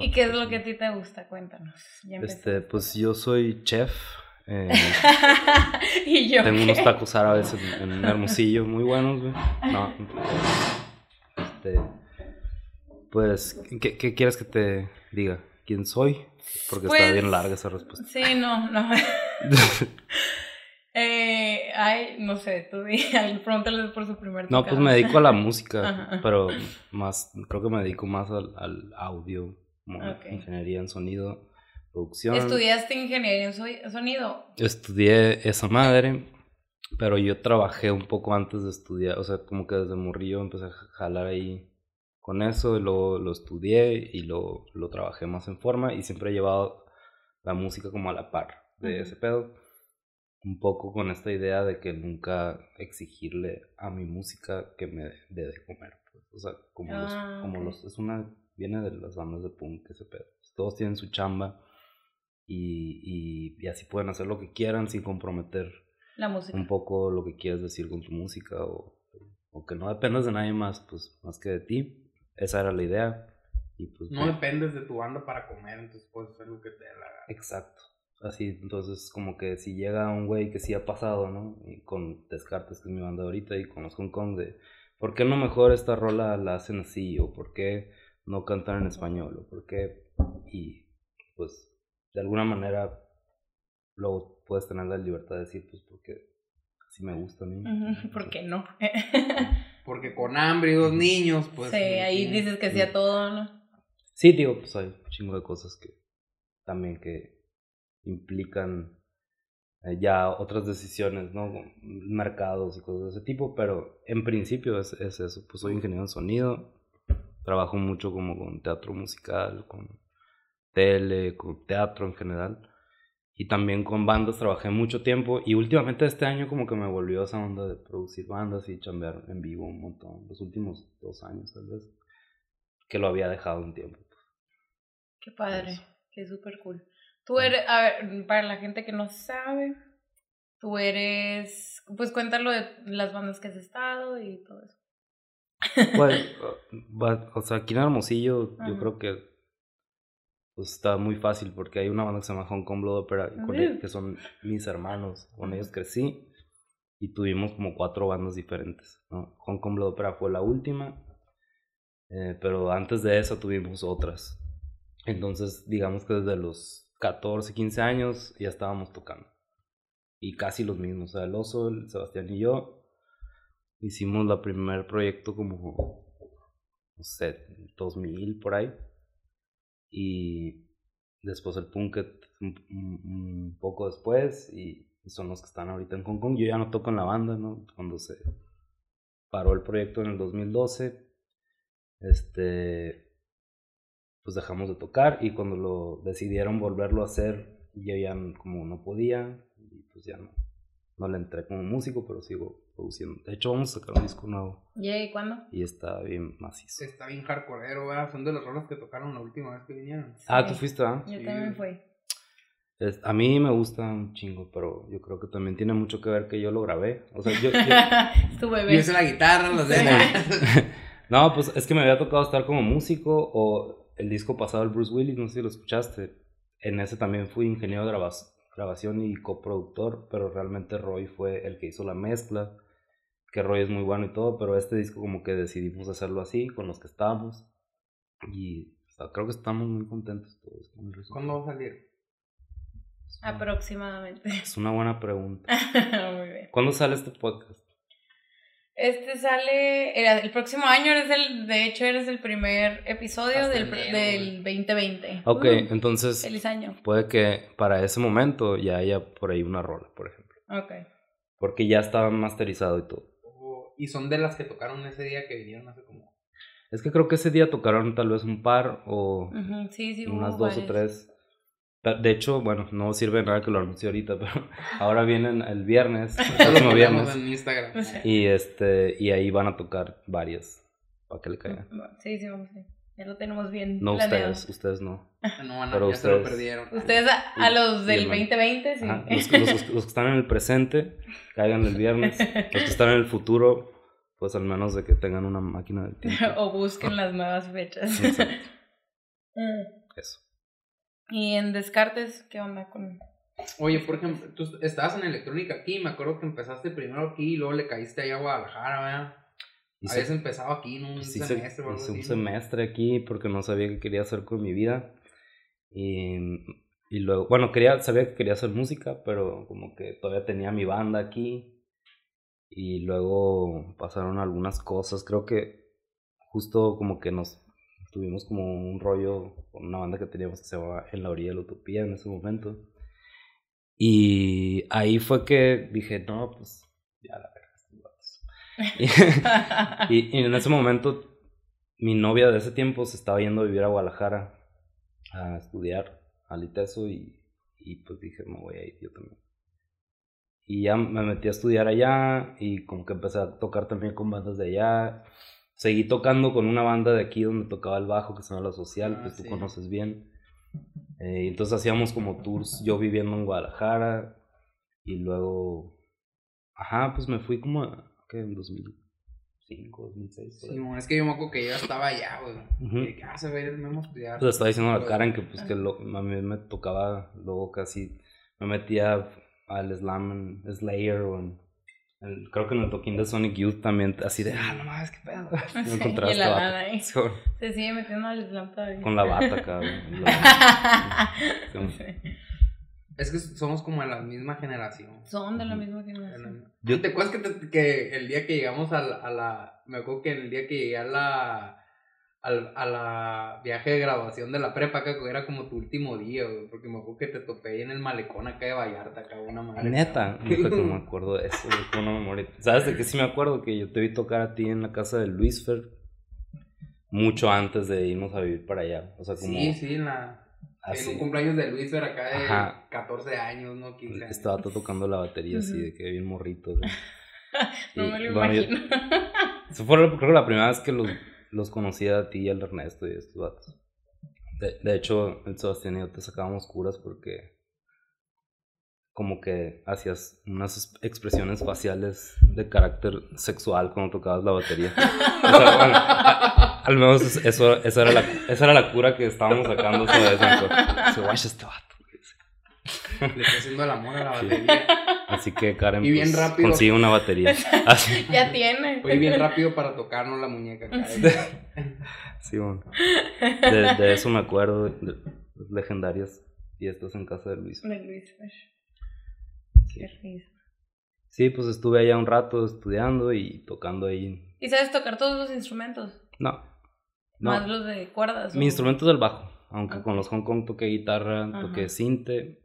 ¿Y qué es lo que a ti te gusta? Cuéntanos. este, pues yo soy chef. Eh, ¿Y yo tengo unos tacos árabes en, en Hermosillo muy buenos, güey. No, este, pues, ¿qué, ¿qué, quieres que te diga? ¿Quién soy? Porque está bien Pues, larga esa respuesta. Sí, no, no. eh, ay, no sé, tú di, pregúntale por su primer No, pues me dedico a la música, Ajá. pero más, creo que me dedico más al, al audio, como Ok. ingeniería en sonido, producción. ¿Estudiaste ingeniería en so- sonido? Estudié esa madre, pero yo trabajé un poco antes de estudiar, o sea, como que desde morrillo empecé a jalar ahí con eso, y luego lo estudié y lo, lo trabajé más en forma y siempre he llevado la música como a la par de ese pedo. Un poco con esta idea de que nunca exigirle a mi música que me dé de comer. pues. O sea, como, los, Ah, como los, es una, viene de las bandas de punk ese pedo. Todos tienen su chamba y, y, y así pueden hacer lo que quieran sin comprometer La música. un poco lo que quieres decir con tu música o, o que no dependas de nadie más, pues más que de ti. Esa era la idea. Y pues, No dependes de tu banda para comer, entonces puedes hacer lo que te dé la gana. exacto. Así, entonces como que si llega un güey que sí ha pasado, ¿no? Y con Descartes, que es mi banda ahorita, y con los Hong Kong de, ¿por qué no mejor esta rola la hacen así? ¿O por qué no cantan en español? ¿O por qué? Y pues de alguna manera luego puedes tener la libertad de decir, pues porque así me gusta a mí. ¿Por qué no? Porque con hambre y dos niños, pues. sí, ahí dices que sí a todo, ¿no? Sí, digo, pues hay un chingo de cosas que también que implican eh, ya otras decisiones, ¿no? Mercados y cosas de ese tipo, pero en principio es, es eso. Pues soy ingeniero en sonido, trabajo mucho como con teatro musical, con tele, con teatro en general. Y también con bandas trabajé mucho tiempo y últimamente este año como que me volvió esa onda de producir bandas y chambear en vivo un montón. Los últimos dos años tal vez, que lo había dejado un tiempo. Qué padre, Eso. qué súper cool. Tú eres, a ver, para la gente que no sabe, tú eres, pues cuéntalo de las bandas que has estado y todo eso. Pues, o sea, aquí en Hermosillo yo creo que pues, está muy fácil porque hay una banda que se llama Hong Kong Blood Opera, y con Ujú. el- que son mis hermanos, con ellos crecí y tuvimos como cuatro bandas diferentes. ¿no? Hong Kong Blood Opera fue la última, eh, pero antes de eso tuvimos otras. Entonces, digamos que desde los 14, 15 años ya estábamos tocando. Y casi los mismos, o sea, el Oso, el Sebastián y yo hicimos la primer proyecto como, no sé, 2000 por ahí. Y después el Punket un, poco después y son los que están ahorita en Hong Kong. Yo ya no toco en la banda, ¿no? Cuando se paró el proyecto en el 2012, este, pues dejamos de tocar y cuando lo decidieron volverlo a hacer, yo ya como no podía y pues ya no, no le entré como músico, pero sigo produciendo. De hecho, vamos a sacar un disco nuevo ¿Y cuándo? y está bien macizo. Está bien hardcoreero, ¿verdad? Son de los rolas que tocaron la última vez que vinieron. Ah, Sí. tú fuiste, ¿ah? Yo Sí. también fui. Es- a mí me gusta un chingo, pero yo creo que también tiene mucho que ver que yo lo grabé. O sea, yo... tu es la guitarra, los de no, pues es que me había tocado estar como músico o el disco pasado, el Bruce Willis, no sé si lo escuchaste. En ese también fui ingeniero de grabación y coproductor, pero realmente Roy fue el que hizo la mezcla. Que Roy es muy bueno y todo, pero este disco como que decidimos hacerlo así, con los que estábamos. Y o sea, creo que estamos muy contentos todos con el resultado. ¿Cuándo va a salir? Aproximadamente. Es una buena pregunta. Muy bien. ¿Cuándo sale este podcast? Este sale, era- el próximo año eres el, de hecho eres el primer episodio Hasta del, enero, del 2020. Ok, Uh, entonces feliz año. puede que para ese momento ya haya por ahí una rola, por ejemplo. Ok. Porque ya estaba masterizado y todo. Y son de las que tocaron ese día que vinieron hace como. Es que creo que ese día tocaron tal vez un par o Ujú, Sí, sí, unas dos o tres. De hecho, bueno, no sirve de nada que lo anuncie ahorita, pero ahora vienen el viernes, el próximo viernes, en Instagram. y este y ahí van a tocar varias para que le caigan. Sí, sí, vamos a ir. Ya lo tenemos bien No planeado. ustedes, ustedes no. No, van a- Pero ya se lo ustedes- perdieron. Ustedes a, los del el man- 2020, sí. Ajá, Los, los- los que están en el presente, caigan el viernes. Los que están en el futuro, pues al menos de que tengan una máquina del tiempo. o busquen las nuevas fechas. Exacto. Mm. Eso. Y en Descartes, ¿qué onda con...? Oye, por ejemplo, tú estabas en electrónica aquí, me acuerdo que empezaste primero aquí y luego le caíste allá a Guadalajara, ¿verdad? Hice- Habías empezado aquí en un pues hice- semestre o algo hice un semestre aquí porque no sabía qué quería hacer con mi vida. Y, y luego, bueno, quería, sabía que quería hacer música, pero como que todavía tenía mi banda aquí. Y luego pasaron algunas cosas. Creo que justo como que nos tuvimos como un rollo con una banda que teníamos que se llamaba En la orilla de la utopía en ese momento. Y ahí fue que dije, no, pues ya la verga, y- y en ese momento, mi novia de ese tiempo se estaba yendo a vivir a Guadalajara a estudiar al ITESO y, y pues dije, me voy a ir yo también. Y ya me metí a estudiar allá y como que empecé a tocar también con bandas de allá. Seguí tocando con una banda de aquí donde tocaba el bajo que se llama La Social, Ah, pues tú sí. conoces bien. Eh, entonces hacíamos como tours, yo viviendo en Guadalajara y luego, ajá, pues me fui como, a, ¿qué? En 2005, 2006. por ahí. Sí, bueno, es que yo me acuerdo que yo estaba allá, güey. Ujú. Y dije, ah, se va a ir el mismo a estudiar. Pues estaba diciendo a la Karen que pues que lo- a mí me tocaba luego casi me metía al slam en Slayer o en el- creo que en el toquín de Sonic Youth también así de ah no mames qué pedo Sí, la vato. lana ahí. Sí, Se sigue metiendo al slam todavía. con la bata cabrón. Sí. Es que somos como de la misma generación. Son de la misma generación. Yo te acuerdas que, te- que el día que llegamos a la, a la- Me acuerdo que el día que llegué a la. Al, a la viaje de grabación de la prepa, que era como tu último día, güey. Porque me acuerdo que te topé ahí en el malecón acá de Vallarta, acá una madre. neta neta que me acuerdo de eso fue una memoria sabes de que sí me acuerdo que yo te vi tocar a ti en la casa de Luis Fer mucho antes de irnos a vivir para allá o sea como Sí, sí, en la. así En un cumpleaños de Luis era acá de Ajá. 14 años, ¿no? 15 años. Estaba tocando la batería así de que bien morrito. güey. No Y, me lo bueno, yo- imagino. Eso fue creo que la primera vez que los, los conocí a ti y al Ernesto y a estos vatos. De, de hecho, el Sebastián y yo te sacábamos curas porque como que hacías unas es- expresiones faciales de carácter sexual cuando tocabas la batería. O sea, bueno, a- al menos es- eso, eso era la, esa era la cura que estábamos sacando me acuerdo. Dice, "Guacha, este vato". Le está haciendo el amor a la batería. Así que Karen Y bien pues, rápido. consigue una batería. Así. ya tiene. Fue bien rápido para tocarnos la muñeca acá. Sí, bueno. De, de eso me acuerdo, de las legendarias fiestas en casa de Luis. De Luis. Sí. Qué risa. Sí, pues estuve allá un rato estudiando y tocando ahí. ¿Y sabes tocar todos los instrumentos? No, Más los de cuerdas. Mi instrumento es el bajo, aunque con los Hong Kong toqué guitarra, Ajá. toqué cinte,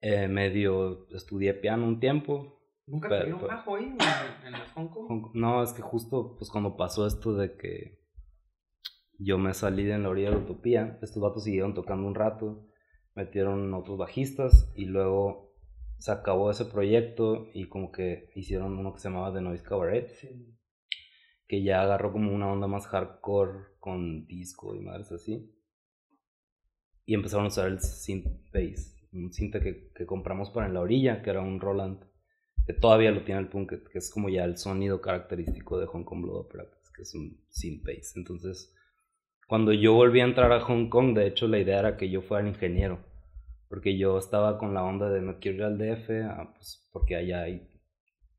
eh, medio estudié piano un tiempo. Nunca Pero- pero- bajo ahí en, en Hong Kong. Hong Kong- No, es que justo pues cuando pasó esto de que yo me salí de en la orilla de la utopía, estos vatos siguieron tocando un rato, metieron otros bajistas y luego se acabó ese proyecto y como que hicieron uno que se llamaba The Noise Cabaret, Sí. que ya agarró como una onda más hardcore con disco y madres así. Y empezaron a usar el synth bass, un synth que, que compramos para en la orilla, que era un Roland, que todavía lo tiene el punk, que, es como ya el sonido característico de Hong Kong Blood Opera, pues, que es un synth bass. Entonces, cuando yo volví a entrar a Hong Kong, de hecho la idea era que yo fuera el ingeniero, porque yo estaba con la onda de me quiero ir DF, ah, pues, porque allá hay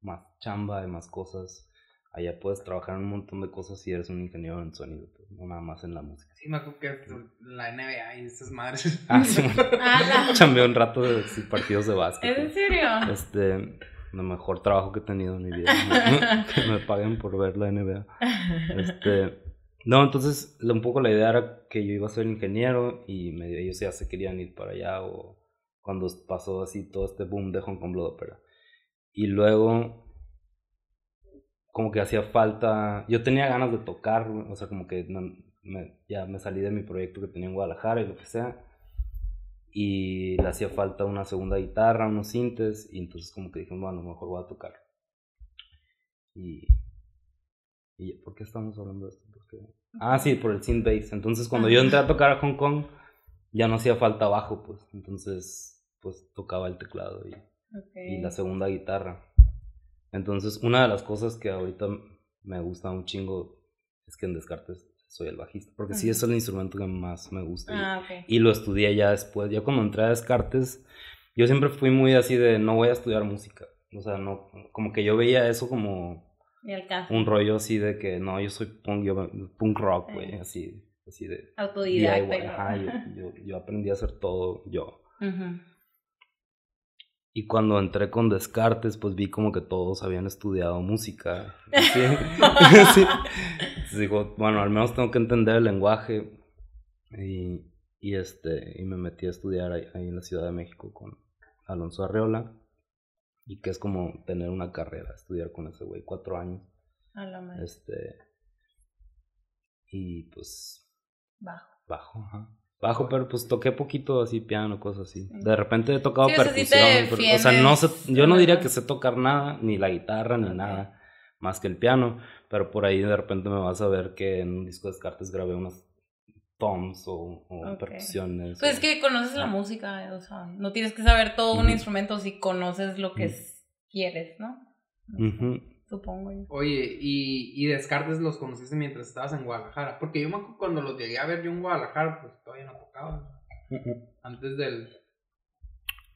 más chamba, hay más cosas. Allá puedes trabajar en un montón de cosas si eres un ingeniero en sonido, pues, no nada más en la música. Sí, me acuerdo que la NBA y esas madres. Ah, sí. ¡Hala! Chambeé un rato de sí, partidos de básquet. ¿Es en serio? Este, el mejor trabajo que he tenido en mi vida. que me paguen por ver la NBA. Este, no, entonces un poco la idea era que yo iba a ser ingeniero y medio ellos ya se querían ir para allá o cuando pasó así todo este boom de Hong Kong Blood Opera. Y luego como que hacía falta, yo tenía ganas de tocar, o sea, como que no- me- ya me salí de mi proyecto que tenía en Guadalajara y lo que sea. Y le hacía falta una segunda guitarra, unos sintes, y entonces como que dije, bueno, mejor voy a tocar. Y, y ¿por qué estamos hablando de esto? Ah, sí, por el synth bass. Entonces cuando yo entré a tocar a Hong Kong, ya no hacía falta bajo, pues. Entonces, pues tocaba el teclado y, Ok. y la segunda guitarra. Entonces, una de las cosas que ahorita me gusta un chingo es que en Descartes soy el bajista. Porque sí es el instrumento que más me gusta. y- Ah, ok. y lo estudié ya después. Yo cuando entré a Descartes, yo siempre fui muy así de no voy a estudiar música. O sea, no, como que yo veía eso como Y un rollo así de que no, yo soy punk, yo, punk rock, güey, Eh. así, así de Autodidacta. Y Ajá, yo, yo, yo aprendí a hacer todo yo. Ujú. Y cuando entré con Descartes, pues vi como que todos habían estudiado música. Sí. sí. Entonces digo, bueno, al menos tengo que entender el lenguaje. Y, y este, y me metí a estudiar ahí, ahí en la Ciudad de México con Alonso Arreola. Y que es como tener una carrera, estudiar con ese güey cuatro años. A la madre. Este. Y pues Bajo. bajo, ajá. Bajo, pero pues toqué poquito así piano, cosas así. Sí. De repente he tocado Sí, o sea, sí te percusión, o sea, no sé, yo no diría que sé tocar nada, ni la guitarra, ni nada, más que el piano, pero por ahí de repente me vas a ver que en un disco de Descartes grabé unas toms o, o Ok. percusiones. Pues o- es que conoces la música, o sea, no tienes que saber todo un instrumento si conoces lo que quieres, ¿no? Supongo yo. Oye, y, y Descartes los conociste mientras estabas en Guadalajara. Porque yo me acuerdo cuando los llegué a ver yo en Guadalajara, pues todavía no tocaban. Antes del.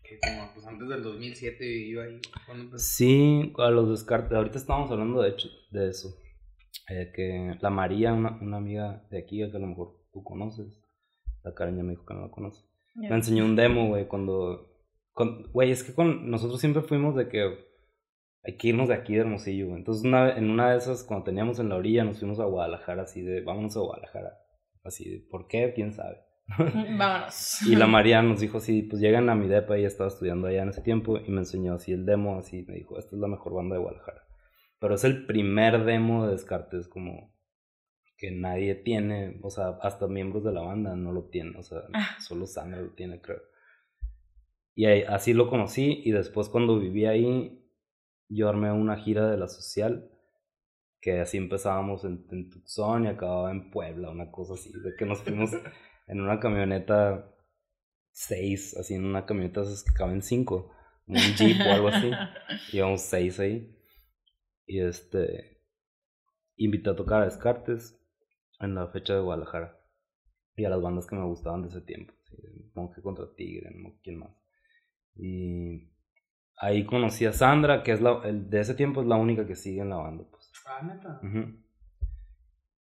Que como, pues antes del 2007 iba ahí. Cuando empecé. Sí, a los Descartes, ahorita estábamos hablando de hecho de eso. Eh, que la María, una, una amiga de aquí, que a lo mejor tú conoces, la Karen ya me dijo que no la conoce. Me enseñó un demo, güey, cuando... Güey, es que con nosotros siempre fuimos de que hay que irnos de aquí de Hermosillo. Entonces, una, en una de esas, cuando teníamos en la orilla, nos fuimos a Guadalajara, así de, vámonos a Guadalajara. Así de, ¿por qué? ¿Quién sabe? Vámonos. Y la María nos dijo así, pues llegan a mi depa, ella estaba estudiando allá en ese tiempo, y me enseñó así el demo, así, me dijo, esta es la mejor banda de Guadalajara. Pero es el primer demo de Descartes, como que nadie tiene, o sea, hasta miembros de la banda no lo tienen, o sea, Ah. solo Sandra lo tiene, creo. Y ahí- así lo conocí, y después cuando viví ahí, yo armé una gira de la social, que así empezábamos en, en Tucson y acababa en Puebla, una cosa así, de que nos fuimos en una camioneta seis, así en una camioneta esas que caben cinco, un jeep o algo así, íbamos seis ahí, y este, invité a tocar a Descartes en la fecha de Guadalajara, y a las bandas que me gustaban de ese tiempo, así, Monje contra Tigre, no quién más, y ahí conocí a Sandra, que es la, el, de ese tiempo es la única que sigue en la banda, pues. Ah, neta.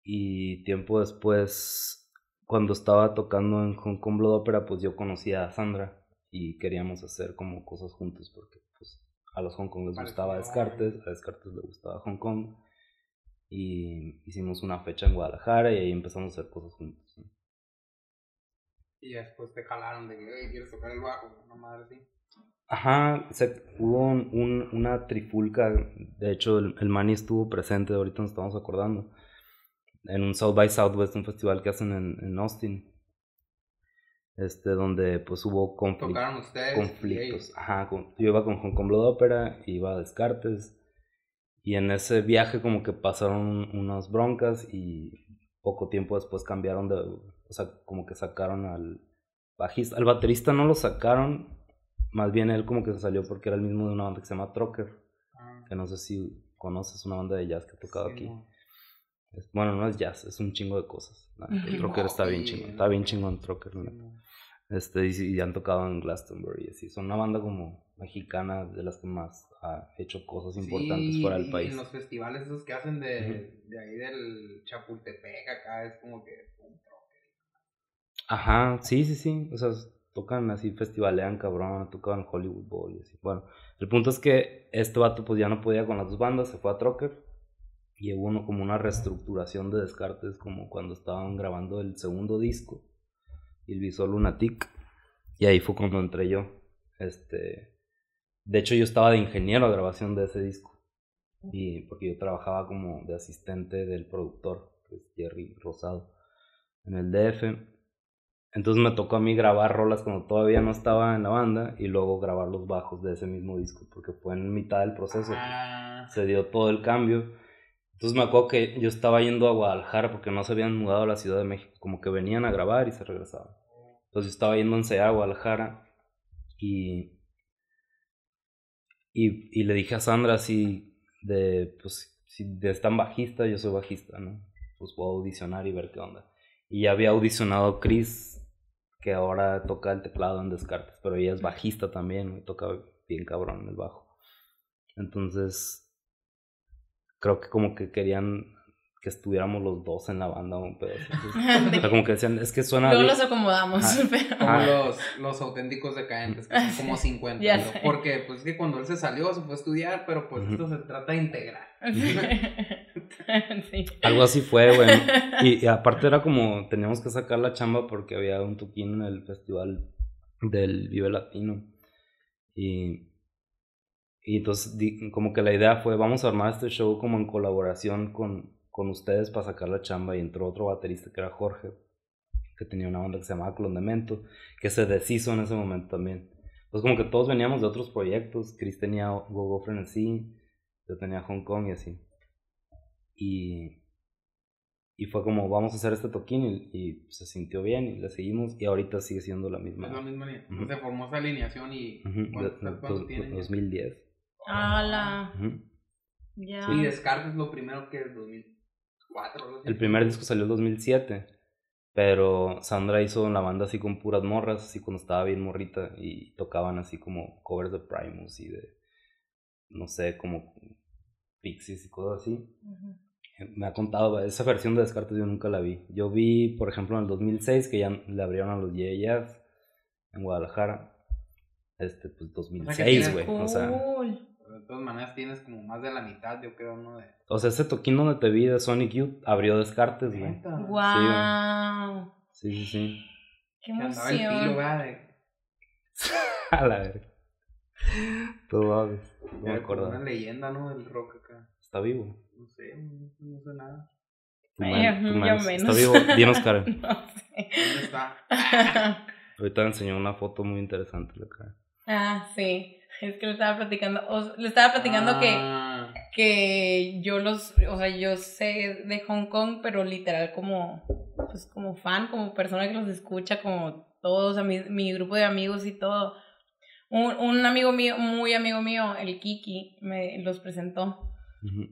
Y tiempo después, cuando estaba tocando en Hong Kong Blood Opera, pues yo conocí a Sandra y queríamos hacer como cosas juntos porque pues a los Hong Kong les gustaba Descartes, a Descartes le gustaba Hong Kong y hicimos una fecha en Guadalajara y ahí empezamos a hacer cosas juntos. ¿no? Y después te jalaron de que, "Oye, ¿quieres tocar el bajo? Una madre así. Ajá, se, hubo un- un- una trifulca, de hecho el, el Manny estuvo presente, ahorita nos estamos acordando, en un South by Southwest, un festival que hacen en, en Austin, este, donde pues hubo y conflictos. Ajá, con- yo iba con Hong Kong Blood Opera, iba a Descartes, y en ese viaje como que pasaron unas broncas y poco tiempo después cambiaron de, o sea, como que sacaron al bajista, al baterista no lo sacaron, más bien él como que se salió porque era el mismo de una banda que se llama Trocker, Ah, que no sé si conoces una banda de jazz que ha tocado sí, aquí. no. Bueno, no es jazz, es un chingo de cosas. Neta, Ujú. Trocker está bien chingón, está bien chingón Trocker, Sí, no. Este, y, y han tocado en Glastonbury, y así. Son una banda como mexicana de las que más ha hecho cosas importantes Sí, fuera del y país. En los festivales esos que hacen de, de ahí del Chapultepec acá es como que un. Ajá, sí, sí, sí. O sea, tocan así, festivalean cabrón, tocan Hollywood Bowl y así. Bueno, el punto es que este vato pues ya no podía con las dos bandas, se fue a Trocker. Y hubo uno, como una reestructuración de Descartes, como cuando estaban grabando el segundo disco, El Visor Lunatic. Y ahí fue cuando entré yo. Este, de hecho, yo estaba de ingeniero a grabación de ese disco. Y porque yo trabajaba como de asistente del productor, que es Jerry Rosado, en el DF. Entonces me tocó a mí grabar rolas cuando todavía no estaba en la banda y luego grabar los bajos de ese mismo disco, porque fue en mitad del proceso. Ah, Se dio todo el cambio. Entonces me acuerdo que yo estaba yendo a Guadalajara porque no se habían mudado a la Ciudad de México, como que venían a grabar y se regresaban. Entonces yo estaba yendo a ensayar a Guadalajara y, y, y le dije a Sandra así de, pues si están bajista, yo soy bajista, ¿no? Pues puedo audicionar y ver qué onda. Y ya había audicionado Chris, que ahora toca el teclado en Descartes, pero ella es bajista también, y toca bien cabrón el bajo. Entonces, creo que como que querían que estuviéramos los dos en la banda un pedo. o sea, como que decían, es que suena. Luego los acomodamos, pero. Como los, los auténticos decadentes, que son como 50. Ya ¿no? sé. Porque, pues, que cuando él se salió, se fue a estudiar, pero pues esto se trata de integrar. sí. Algo así fue, güey. Y, y aparte era como, teníamos que sacar la chamba porque había un toquín en el festival del Vive Latino. Y, y entonces di- como que la idea fue, vamos a armar este show como en colaboración con, con ustedes para sacar la chamba. Y entró otro baterista que era Jorge, que tenía una banda que se llamaba Clondamento, que se deshizo en ese momento también. Entonces como que todos veníamos de otros proyectos. Chris tenía Go Go Frenesí, yo tenía Hong Kong y así. Y, y fue como, vamos a hacer este toquín y, y se sintió bien y le seguimos y ahorita sigue siendo la misma. Es la misma línea. Se formó esa alineación y. Ujú, ¿Cuánto, de- de- cuánto dos- tiene? ya? 2010. Ala. Ujú. Ya. Sí, Descartes lo primero que es 2004. algo así. El primer disco salió en 2007, pero Sandra hizo la banda así con puras morras, así cuando estaba bien morrita y tocaban así como covers de Primus y de, no sé, como Pixies y cosas así. Ujú. Me ha contado, esa versión de Descartes yo nunca la vi. Yo vi, por ejemplo, en el 2006 que ya le abrieron a los Yeah Yeahs en Guadalajara. Este, pues 2006, tienes- güey. O sea, Cool. De todas maneras tienes como más de la mitad, yo creo, ¿no? De... o sea, ese toquín donde te vi de Sonic Youth abrió Descartes, güey. Wow. Sí, sí, sí. Qué Que andaba el pilo, emoción. A la verga. Todo aves. No me acuerdo. una leyenda, ¿no? Del rock acá. Está vivo. No sé, no, sé nada. Tu man- tu yo man- Está menos. vivo. Dinos, Karen. No sé. ¿Dónde está? Ahorita me enseñó una foto muy interesante. La cara. Ah, sí. Es que le estaba platicando, o- le estaba platicando que, Ah, que yo los, o sea, yo sé de Hong Kong, pero literal como, pues como fan, como persona que los escucha, como todos, a mi, mi grupo de amigos y todo. Un, un amigo mío, muy amigo mío, el Kiki, me los presentó.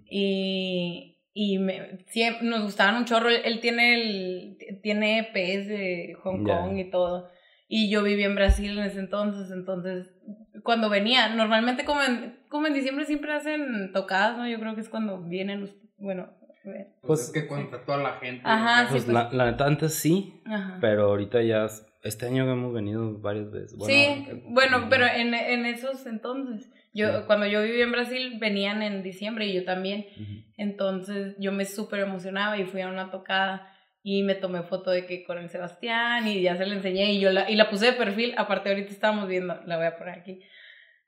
Y, y me, siem- nos gustaban un chorro. Él, él tiene el tiene EPs de Hong. Kong y todo. Y yo viví en Brasil en ese entonces. Entonces, cuando venía, normalmente como en, como en diciembre siempre hacen tocadas, ¿no? Yo creo que es cuando vienen los. Bueno. pues, Pues- es que contra toda la gente. Ajá, ¿no? Pues pues. la, la neta antes sí, Ajá. pero ahorita ya. Es- Este año hemos venido varias veces. Bueno, sí, eh, bueno, eh, pero en, en esos entonces. Yo, cuando yo viví en Brasil, venían en diciembre y yo también. ujú. Entonces yo me súper emocionaba y fui a una tocada y me tomé foto de que con el Sebastián y ya se la enseñé y yo la, y la puse de perfil. Aparte ahorita estábamos viendo, la voy a poner aquí.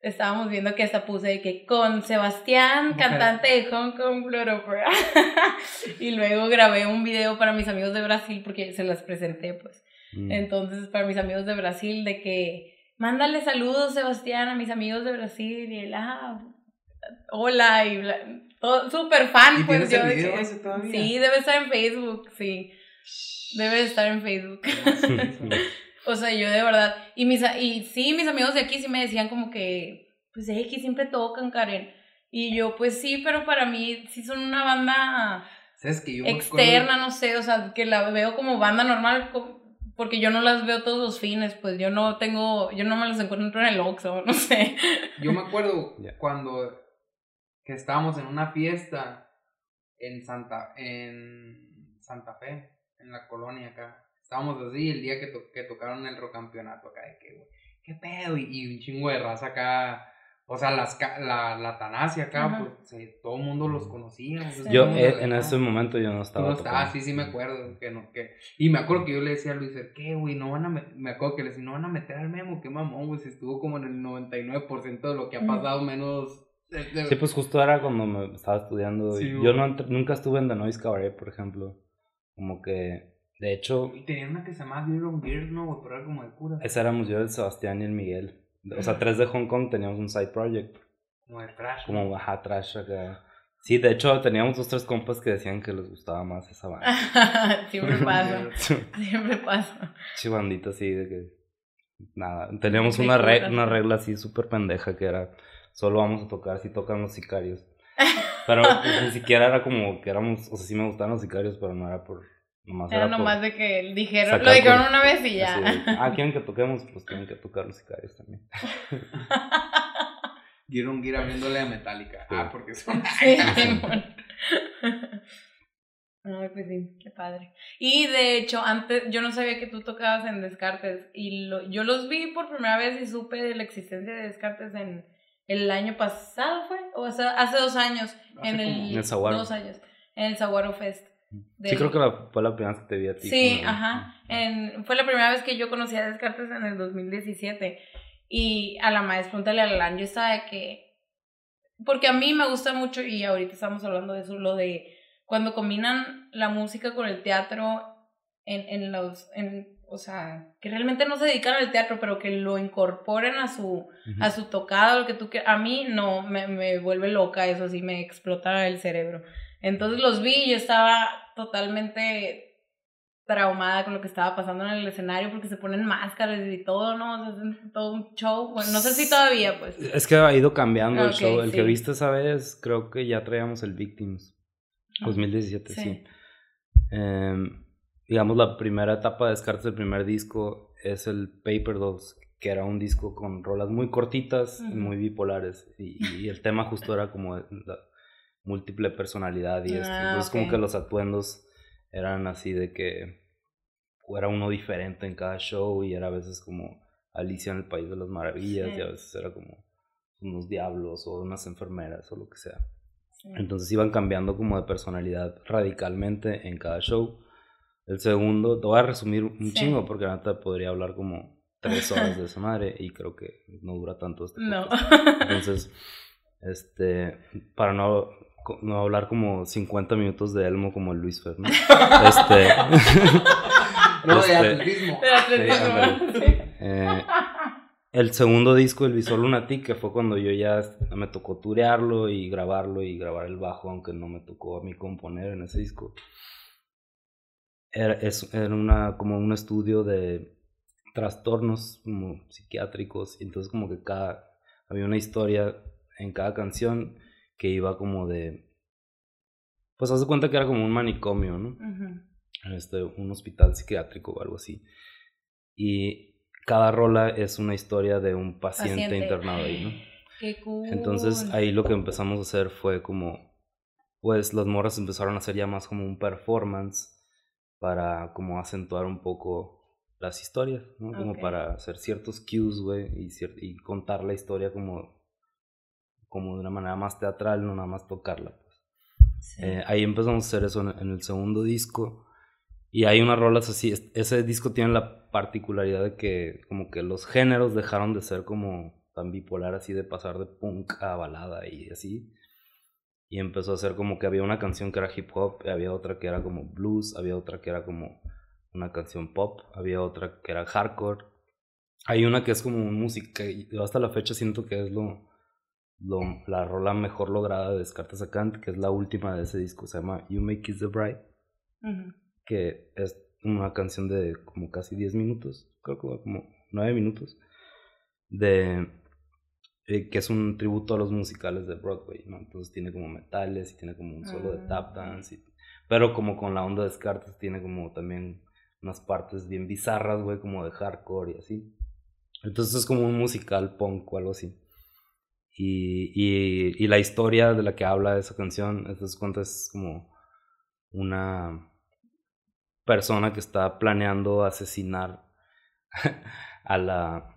Estábamos viendo que hasta puse de que con Sebastián, cantante de Hong Kong Blood Opera. y luego grabé un video para mis amigos de Brasil porque se las presenté pues. Mm. Entonces, para mis amigos de Brasil, de que mándale saludos, Sebastián, a mis amigos de Brasil. Y él, ah, hola, y bla- todo súper fan, ¿Y pues yo. el de video que- todavía? sí, debe estar en Facebook, sí. Debe de estar en Facebook. o sea, yo de verdad. Y, mis, y sí, mis amigos de aquí sí me decían como que, pues X siempre tocan, Karen. Y yo, pues sí, pero para mí sí son una banda ¿Sabes que yo externa, acuerdo- no sé, o sea, que la veo como banda normal, porque yo no las veo todos los fines, pues yo no tengo, yo no me las encuentro en el Oxxo, no sé. Yo me acuerdo cuando que estábamos en una fiesta en Santa, en Santa Fe, en la colonia acá. Estábamos así el día que, to- que tocaron el rocampeonato acá, de que, güey, qué pedo, y, y un chingo de raza acá. O sea, las, ca- la, la Tanasia acá, Ajá. pues se- todo el mundo los conocía. pues, Yo eh, en ese momento yo no estaba. no tocando. sí, sí me acuerdo. Que no, que... Y me acuerdo que yo le decía a Luis, ¿qué, güey? No van a met- Me acuerdo que le decía, no van a meter al memo, qué mamón, güey. Si estuvo como en el 99% de lo que ha pasado, menos. de- de- Sí, pues justo era cuando me estaba estudiando. Sí, yo no, nunca estuve en The Noise Cabaret, por ejemplo. Como que, de hecho, Y tenía una que se llamaba Beer, ¿no? güey? Pero era como de cura. esa éramos yo, el Sebastián y el Miguel. O sea, tres de Hong Kong teníamos un side project. Como de trash. Como baja trash acá. Sí, de hecho teníamos dos, tres compas que decían que les gustaba más esa banda. siempre pasa, siempre pasa. Chivandita así de que. Nada. Teníamos una, re- curas. una regla así súper pendeja que era. Solo vamos a tocar si tocan los sicarios. Pero ni siquiera era como que éramos, o sea, sí me gustaban los sicarios, pero no era por... Nomás Era nomás de que dijeron, lo dijeron una vez y ya. de, ah, quieren que toquemos, pues tienen que tocar los sicarios también. Dieron Gira viéndole a Metallica. Sí. Ah, porque son. Sí, Simón. Ay, pues sí, qué padre. Y de hecho, antes yo no sabía que tú tocabas en Descartes y lo, yo los vi por primera vez y supe de la existencia de Descartes en el año pasado, ¿fue? O sea, hace dos años, Hace en el, En el Saguaro. dos años, en el Saguaro Fest. Sí, creo que la- fue la primera vez que te vi a ti. Sí, con- ajá. En, fue la primera vez que yo conocí a Descartes en el 2017. Y a la maestra, pregúntale a Alan, yo estaba de que. Porque a mí me gusta mucho, y ahorita estamos hablando de eso, lo de cuando combinan la música con el teatro en, en los. En, o sea, que realmente no se dedican al teatro, pero que lo incorporen a su, Ujú. a su tocada, lo que tú quieras. A mí no, me, me vuelve loca eso, sí, me explota el cerebro. Entonces los vi y yo estaba totalmente traumada con lo que estaba pasando en el escenario porque se ponen máscaras y todo, ¿no? O sea, es todo un show. Bueno, no sé si todavía, pues. Es que ha ido cambiando el show. El que viste esa vez, creo que ya traíamos el Victims. Ah, 2017, sí. sí. Em, digamos, la primera etapa de Descartes del primer disco es el Paper Dolls, que era un disco con rolas muy cortitas y Ujú. muy bipolares. Y, y el tema justo era como la múltiple personalidad y esto. Ah, Entonces, como que los atuendos eran así de que era uno diferente en cada show y era a veces como Alicia en el País de las Maravillas Sí. y a veces era como unos diablos o unas enfermeras o lo que sea. Sí. Entonces iban cambiando como de personalidad radicalmente en cada show. El segundo, te voy a resumir un Sí. chingo porque ahorita podría hablar como tres horas de esa madre y creo que no dura tanto este No. Entonces, este, para no, no hablar como 50 minutos de Elmo como el Luis Fer, ¿no? Este, No, de Este- atletismo. De atletismo, ándale. sí. eh, el segundo disco, El Visual Lunatic, que fue cuando yo ya me tocó turearlo y grabarlo y grabar el bajo, aunque no me tocó a mí componer en ese disco. Era, es, era una, como un estudio de trastornos como psiquiátricos, y entonces como que cada, había una historia en cada canción que iba como de, pues haz de cuenta que era como un manicomio, ¿no? Ujú. este, un hospital psiquiátrico o algo así. Y cada rola es una historia de un paciente, Paciente. internado ahí, ¿no? Qué cool. Entonces ahí lo que empezamos a hacer fue como, pues las morras empezaron a hacer ya más como un performance para como acentuar un poco las historias, ¿no? Como para hacer ciertos cues, güey, y contar la historia como, como de una manera más teatral, no nada más tocarla. pues. Sí. Eh, ahí empezamos a hacer eso en, en el segundo disco. Y hay unas rolas así. es- Ese disco tiene la particularidad de que como que los géneros dejaron de ser como tan bipolar así de pasar de punk a balada y así. Y empezó a ser como que había una canción que era hip hop, había otra que era como blues, había otra que era como una canción pop, había otra que era hardcore. Hay una que es como música, y yo hasta la fecha siento que es lo, lo, la rola mejor lograda de Descartes a Kant, que es la última de ese disco, se llama You Make Kiss the Bride, que es una canción de como casi 10 minutos, creo que como 9 minutos, de eh, que es un tributo a los musicales de Broadway, ¿no? Entonces tiene como metales y tiene como un solo de tap Ah. dance, y- pero como con la onda de Descartes tiene como también unas partes bien bizarras, güey, como de hardcore y así. Entonces es como un musical punk o algo así. Y, y, y la historia de la que habla esa canción, entonces cuenta es como una persona que está planeando asesinar a la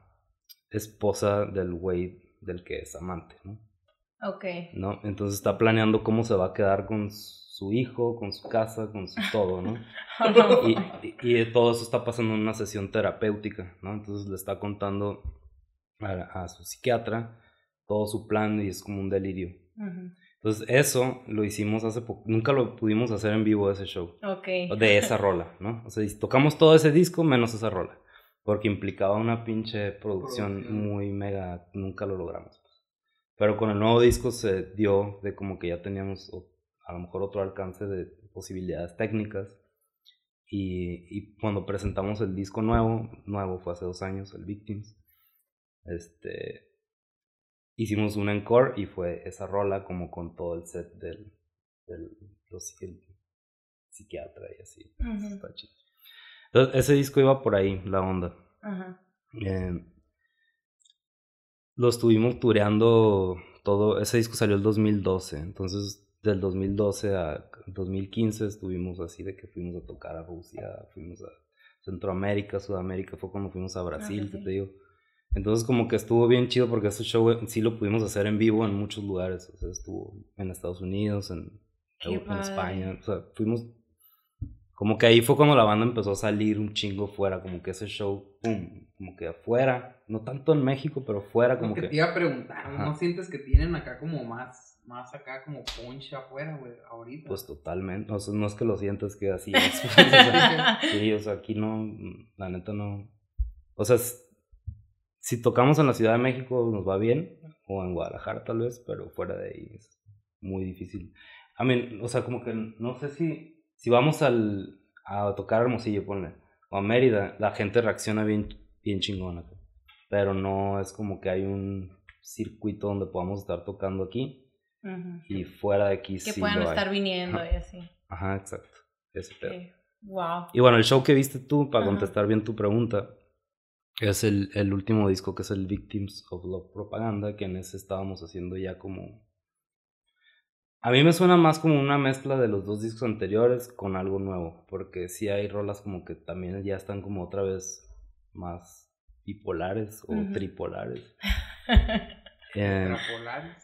esposa del güey del que es amante, ¿no? Ok. ¿no? Entonces está planeando cómo se va a quedar con su hijo, con su casa, con su todo, ¿no? Y, y, y todo eso está pasando en una sesión terapéutica, ¿no? Entonces le está contando a, a su psiquiatra todo su plan y es como un delirio. Ujú. Entonces eso lo hicimos hace poco, nunca lo pudimos hacer en vivo ese show, Ok. de esa rola, ¿no? O sea, tocamos todo ese disco menos esa rola, porque implicaba una pinche producción, Producción. muy mega, nunca lo logramos. Pero con el nuevo disco se dio de como que ya teníamos a lo mejor otro alcance de posibilidades técnicas. Y, y cuando presentamos el disco nuevo, nuevo fue hace dos años, el Victims, este, hicimos un encore y fue esa rola como con todo el set del, del los, el psiquiatra y así. Ujú. Está chido. Entonces, ese disco iba por ahí, la onda. Ajá. Eh, lo estuvimos tureando todo. Ese disco salió el 2012. Entonces, del 2012 a 2015 estuvimos así de que fuimos a tocar a Rusia, fuimos a Centroamérica, Sudamérica. Fue cuando fuimos a Brasil, que Brasil. te digo. Entonces, como que estuvo bien chido porque ese show en sí lo pudimos hacer en vivo en muchos lugares. O sea, estuvo en Estados Unidos, en, en. España. O sea, fuimos como que ahí fue cuando la banda empezó a salir un chingo fuera, como que ese show, pum, como que afuera, no tanto en México, pero fuera, Como como que que... te iba a preguntar, Ajá. ¿no sientes que tienen acá como más, más acá como punch afuera, güey, ahorita? Pues totalmente, o sea, no es que lo sientas que así es. pues, o sea, sí, o sea, aquí no, la neta no. O sea, s- si tocamos en la Ciudad de México nos va bien, o en Guadalajara tal vez, pero fuera de ahí es muy difícil. I mean, o sea, como que no sé si, si vamos al, a tocar a Hermosillo, ponle, o a Mérida, la gente reacciona bien, bien chingona, pero no es como que hay un circuito donde podamos estar tocando aquí Ujú. y fuera de aquí Que sí puedan lo hay. estar viniendo Ajá. y así. Ajá, exacto. Ese pedo. Wow. Y bueno, el show que viste tú, para Ajá. contestar bien tu pregunta, es el, el último disco que es el Victims of Love Propaganda, que en ese estábamos haciendo ya como... A mí me suena más como una mezcla de los dos discos anteriores con algo nuevo, porque sí hay rolas como que también ya están como otra vez más bipolares o tripolares. Eh,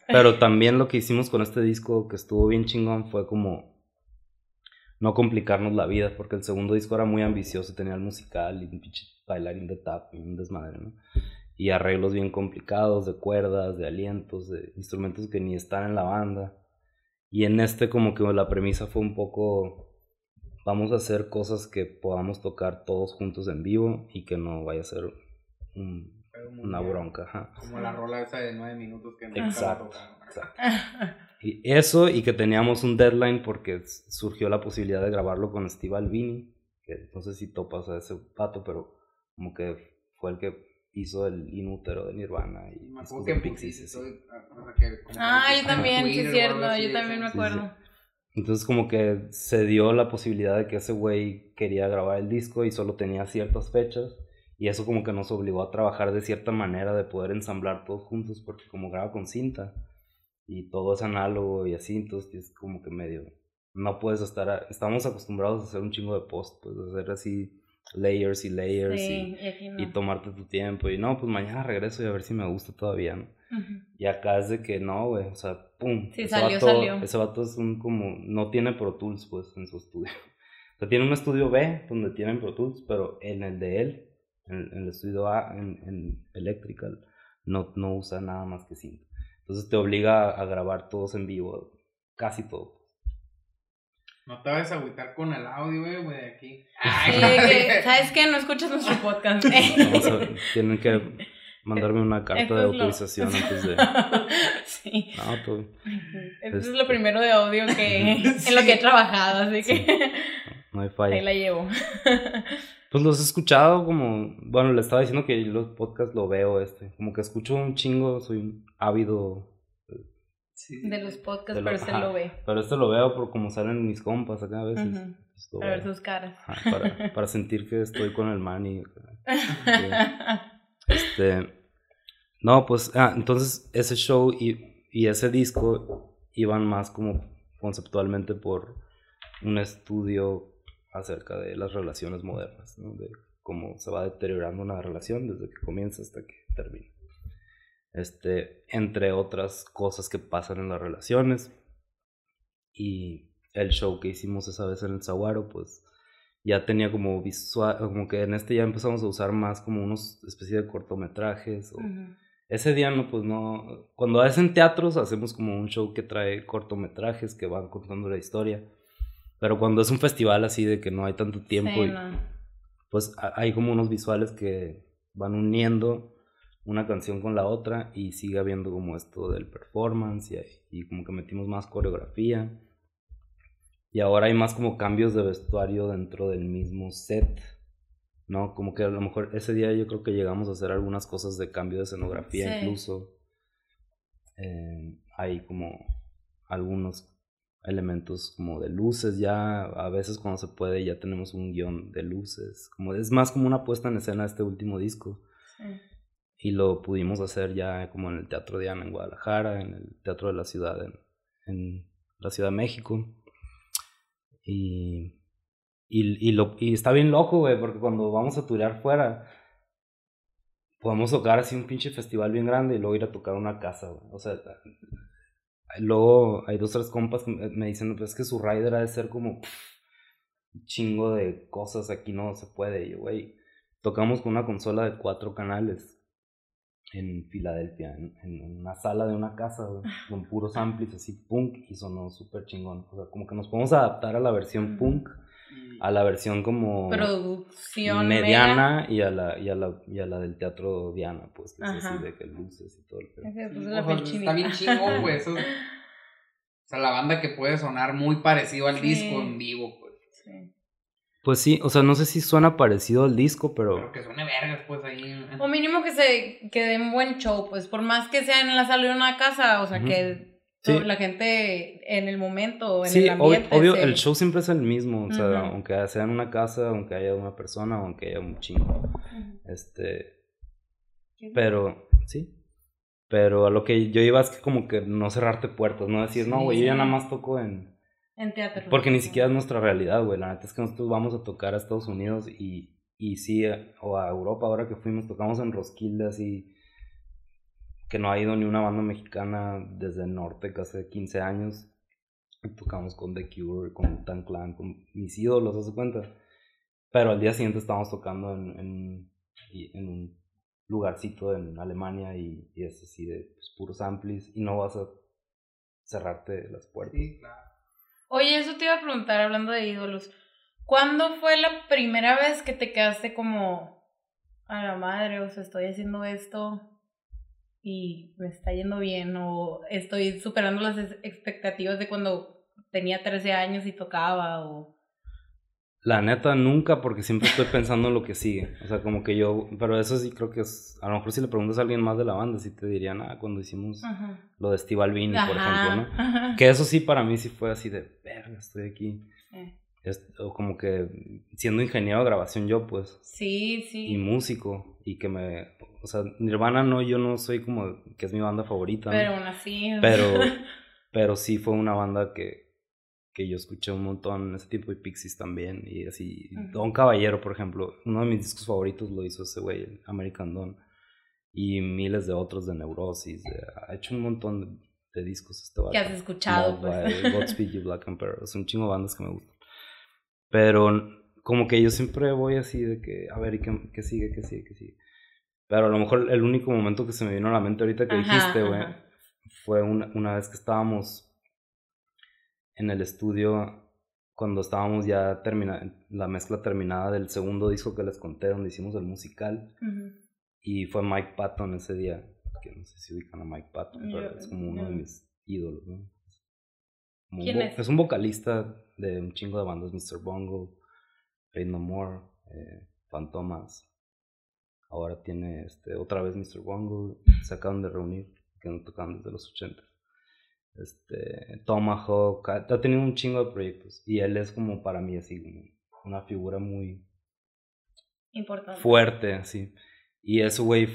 pero también lo que hicimos con este disco que estuvo bien chingón fue como no complicarnos la vida, porque el segundo disco era muy ambicioso, tenía el musical y un pinche bailarín de tap y un desmadre, ¿no? Y arreglos bien complicados de cuerdas, de alientos, de instrumentos que ni están en la banda. Y en este como que la premisa fue un poco vamos a hacer cosas que podamos tocar todos juntos en vivo y que no vaya a ser un- una bronca, ajá. Como la rola esa de nueve minutos que la Exacto, tocaron. exacto. Y eso, y que teníamos un deadline porque surgió la posibilidad de grabarlo con Steve Albini, que no sé si topas a ese pato, pero como que fue el que hizo el inútero de Nirvana y Me acuerdo que Pixies, pusiste, sí. soy- o sea, que como Ah, que yo también, sí es cierto, así yo también me esas. Sí, sí. acuerdo. Entonces como que se dio la posibilidad de que ese güey quería grabar el disco y solo tenía ciertas fechas y eso como que nos obligó a trabajar de cierta manera de poder ensamblar todos juntos porque como graba con cinta y todo es análogo y así, entonces es como que medio no puedes estar, a- estamos acostumbrados a hacer un chingo de post, pues hacer así layers y layers Sí, y no. y, tomarte tu tiempo y no, pues mañana regreso y a ver si me gusta todavía, ¿no? Y acá es de que no, güey, o sea, pum. Sí, ese salió, vato, salió. Ese vato es un como, no tiene Pro Tools, pues, en su estudio. O sea, tiene un estudio B donde tienen Pro Tools, pero en el de él, en, en el estudio A, en, en Electrical, no, no usa nada más que cinta. Entonces te obliga a, grabar todos en vivo, casi todo. No te vas a agüitar con el audio, güey, de aquí. Sí, que, ¿Sabes qué? No escuchas nuestro podcast. Vamos a- tienen que mandarme una carta Esto de lo- autorización antes de... sí. No, todo. Esto es Este- lo primero de audio que en lo que he trabajado, así Sí. que No hay falla. ahí la llevo. Pues los he escuchado como, bueno, le estaba diciendo que los podcasts lo veo este, como que escucho un chingo, soy un ávido, Sí, sí, De los podcasts, De lo- pero ajá. lo ve. pero este lo veo por como salen mis compas acá a veces. Pues, lo Para ver sus caras. Ajá, para, para sentir que estoy con el man y este, no, pues, ah, entonces ese show y, y ese disco iban más como conceptualmente por un estudio acerca de las relaciones modernas, ¿no? de cómo se va deteriorando una relación desde que comienza hasta que termina. Este, entre otras cosas que pasan en las relaciones. Y el show que hicimos esa vez en el Zaguaro, pues ya tenía como visual, como que en este ya empezamos a usar más como unos especie de cortometrajes. O, ese día no, pues no. Cuando es en teatros, hacemos como un show que trae cortometrajes que van contando la historia. Pero cuando es un festival así de que no hay tanto tiempo, Sí, y- no. pues ha- hay como unos visuales que van uniendo una canción con la otra y sigue habiendo como esto del performance y, y como que metimos más coreografía. Y ahora hay más como cambios de vestuario dentro del mismo set. ¿no? Como que a lo mejor ese día yo creo que llegamos a hacer algunas cosas de cambio de escenografía Sí. incluso. Eh, hay como algunos elementos como de luces ya, a veces cuando se puede ya tenemos un guion de luces, como es más como una puesta en escena este último disco. Y lo pudimos hacer ya como en el Teatro Diana en Guadalajara, en el Teatro de la Ciudad en, en la Ciudad de México. Y, y, y, lo, y está bien loco, güey, porque cuando vamos a turear fuera, podemos tocar así un pinche festival bien grande y luego ir a tocar una casa, güey. O sea, luego hay dos tres compas que me dicen, pues es que su rider ha de ser como un chingo de cosas, aquí no se puede. Y yo, güey, tocamos con una consola de cuatro canales en Filadelfia, en, una sala de una casa, con puros amplis así punk y sonó súper chingón. O sea, como que nos podemos adaptar a la versión punk, a la versión como producción mediana y a la y a la y a la del teatro Diana, pues que es así de que luces y todo el pues, Está bien chingón, güey, eso. O sea, la banda que puede sonar muy parecido al disco en vivo, pues. Sí. Pues sí, o sea, no sé si suena parecido al disco, pero... Pero que suene vergas, pues ahí. O mínimo que se quede en buen show, pues, por más que sea en la sala de una casa, o sea, que la gente en el momento, en el ambiente... Sí, obvio, el show siempre es el mismo, o sea, aunque sea en una casa, aunque haya una persona, aunque haya un chingo. Este... Pero, sí. Pero a lo que yo iba es que como que no cerrarte puertas, no decir, no, güey, yo ya nada más toco en en teatro. Porque ni siquiera es nuestra realidad, güey. La neta es que nosotros vamos a tocar a Estados Unidos y, y sí, o a Europa, ahora que fuimos, tocamos en Roskilde, así, que no ha ido ni una banda mexicana desde el norte, casi 15 años. tocamos con The Cure, con Tan Clan, con mis ídolos, ¿se cuenta? Pero al día siguiente estábamos tocando en, en, en un lugarcito en Alemania y, y es así de pues, puros amplis y no vas a cerrarte las puertas. Sí, claro. Oye, eso te iba a preguntar hablando de ídolos. ¿Cuándo fue la primera vez que te quedaste como a la madre, o sea, estoy haciendo esto y me está yendo bien o estoy superando las expectativas de cuando tenía 13 años y tocaba o la neta, nunca, porque siempre estoy pensando en lo que sigue. O sea, como que yo, pero eso sí creo que es, a lo mejor si le preguntas a alguien más de la banda, sí te dirían, ah, cuando hicimos lo de Steve Albini, por ejemplo, ¿no? Que eso sí para mí sí fue así de, verga, estoy aquí. o como que siendo ingeniero de grabación yo, pues. Sí, sí. Y músico, y que me, o sea, Nirvana no, yo no soy como, que es mi banda favorita. Pero aún así. Pero, pero sí fue una banda que, que yo escuché un montón, ese tipo de Pixies también, y así, Don Caballero, por ejemplo, uno de mis discos favoritos lo hizo ese güey, American Don, y miles de otros de Neurosis, ha hecho un montón de, discos este Que has escuchado, pues. Godspeed You Black Emperor, es un chingo de bandas que me gustan, pero como que yo siempre voy así de que, a ver, ¿y qué, qué sigue, qué sigue, qué sigue? Pero a lo mejor el único momento que se me vino a la mente ahorita que dijiste, güey, fue una, una vez que estábamos en el estudio cuando estábamos ya terminando, la mezcla terminada del segundo disco que les conté, donde hicimos el musical. Y fue Mike Patton ese día, que no sé si ubican a Mike Patton, pero es como uno de mis ídolos, ¿no? ¿Quién es? Es un vocalista de un chingo de bandas, Mr. Bungle, Fade No More, eh, Fantomas. Ahora tiene este, otra vez Mr. Bungle, se acaban de reunir, que no tocan desde los 80 este, Tomahawk, ha, tenido un chingo de proyectos y él es como para mí así una figura muy importante. Fuerte, así. Y ese güey,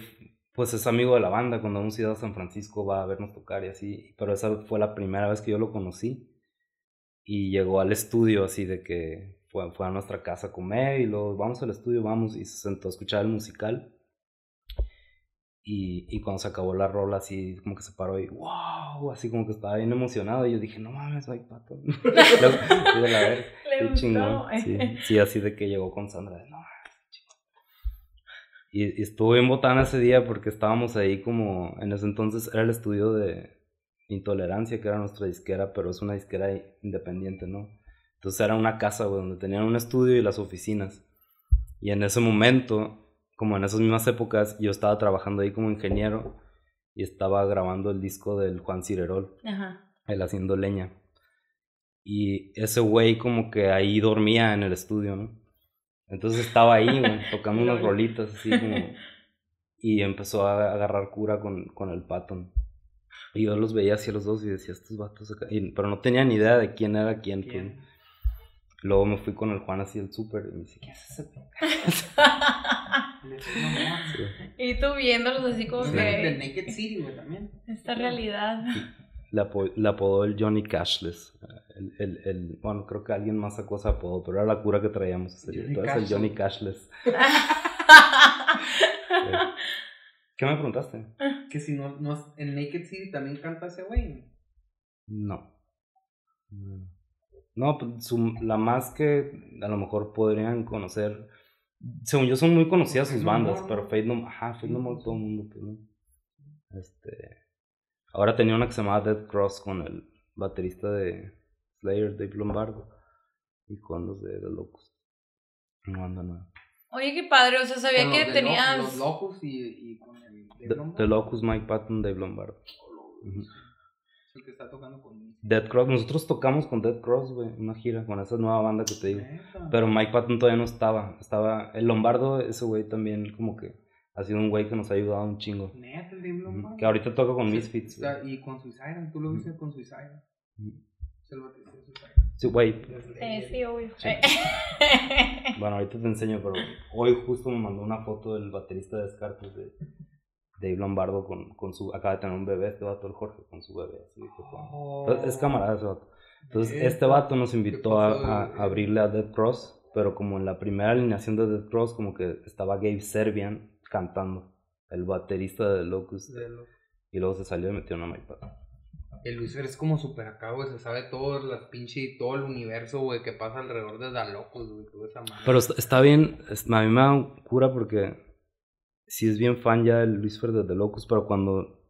pues es amigo de la banda, cuando hemos ido a San Francisco va a vernos tocar y así, pero esa fue la primera vez que yo lo conocí y llegó al estudio así de que fue, fue a nuestra casa a comer y luego vamos al estudio, vamos y se sentó a escuchar el musical y, y, cuando se acabó la rola, así como que se paró y wow, así como que estaba bien emocionado. Y yo dije, no mames, hay pato. de la ver, qué chingón. Sí, sí, así de que llegó con Sandra. No, y, y estuvo en botana ese día porque estábamos ahí como, en ese entonces era el estudio de Intolerancia, que era nuestra disquera, pero es una disquera independiente, ¿no? Entonces era una casa, donde tenían un estudio y las oficinas. Y en ese momento como en esas mismas épocas, yo estaba trabajando ahí como ingeniero y estaba grabando el disco del Juan Cirerol, Ajá. él haciendo leña. Y ese güey como que ahí dormía en el estudio, ¿no? Entonces estaba ahí, tocando unas rolitas así como... Y empezó a agarrar cura con, con el Patton. Y yo los veía así a los dos y decía, estos vatos acá. Y- pero no tenía ni idea de quién era quién. pues. Luego me fui con el Juan así al súper y me dice, ¿qué haces mamá. y tú viéndolos así como De, de que Naked City, güey, también. esta realidad. Le, apo- le apodó el Johnny Cashless. El, el, el- bueno, creo que alguien más sacó ese apodo, pero era la cura que traíamos ese día. Eres el Cashless. Johnny Cashless. ¿Qué me preguntaste? Que si no, no, en Naked City también canta ese güey. No. Mm. No, pues, su- la más que a lo mejor podrían conocer. Según yo, son muy conocidas sus bandas, More, pero ¿no? Fate No Ajá, Fate No More, todo el mundo. pues, ¿no? Este. Ahora tenía una que se llamaba Dead Cross con el baterista de Slayer, Dave Lombardo. Y con los de The Locust. No anda nada. Oye, qué padre, o sea, sabía Con que los de Lo- tenías... Los locos y, y con el. The, The Locust, Mike Patton, Dave Lombardo. El que está tocando conmigo. Dead Cross, nosotros tocamos con Dead Cross, güey, una gira con esa nueva banda que te digo. Pero Mike Patton todavía no estaba. Estaba. El Lombardo, ese güey también, como que ha sido un güey que nos ha ayudado un chingo. Neta, el Dave. Lombardo. Que ahorita toca con Sí, Misfits. está- Y con Suicide, tú lo viste con Suicide. El baterista de Suicide. Sí, güey. Eh, sí, obvio. Sí. Bueno, ahorita te enseño, pero hoy justo me mandó una foto del baterista de Descartes de Dave Lombardo con, con su. Acaba de tener un bebé, este vato, el Jorge, con su bebé. Así Oh. es camarada ese vato. Entonces, Neta. este vato nos invitó a, a- güey? a abrirle a Dead Cross, pero como en la primera alineación de Dead Cross, como que estaba Gabe Serbian cantando, el baterista de Locust, De lo- y luego se salió y metió una Patton. El Luis Fer es como super acá, güey. Se sabe todo las pinche todo el universo, güey, que pasa alrededor de Dalocos, güey. Toda esa madre. Pero está, bien, a mí me da cura porque sí es bien fan ya el Luis Fer de The Locust, pero cuando,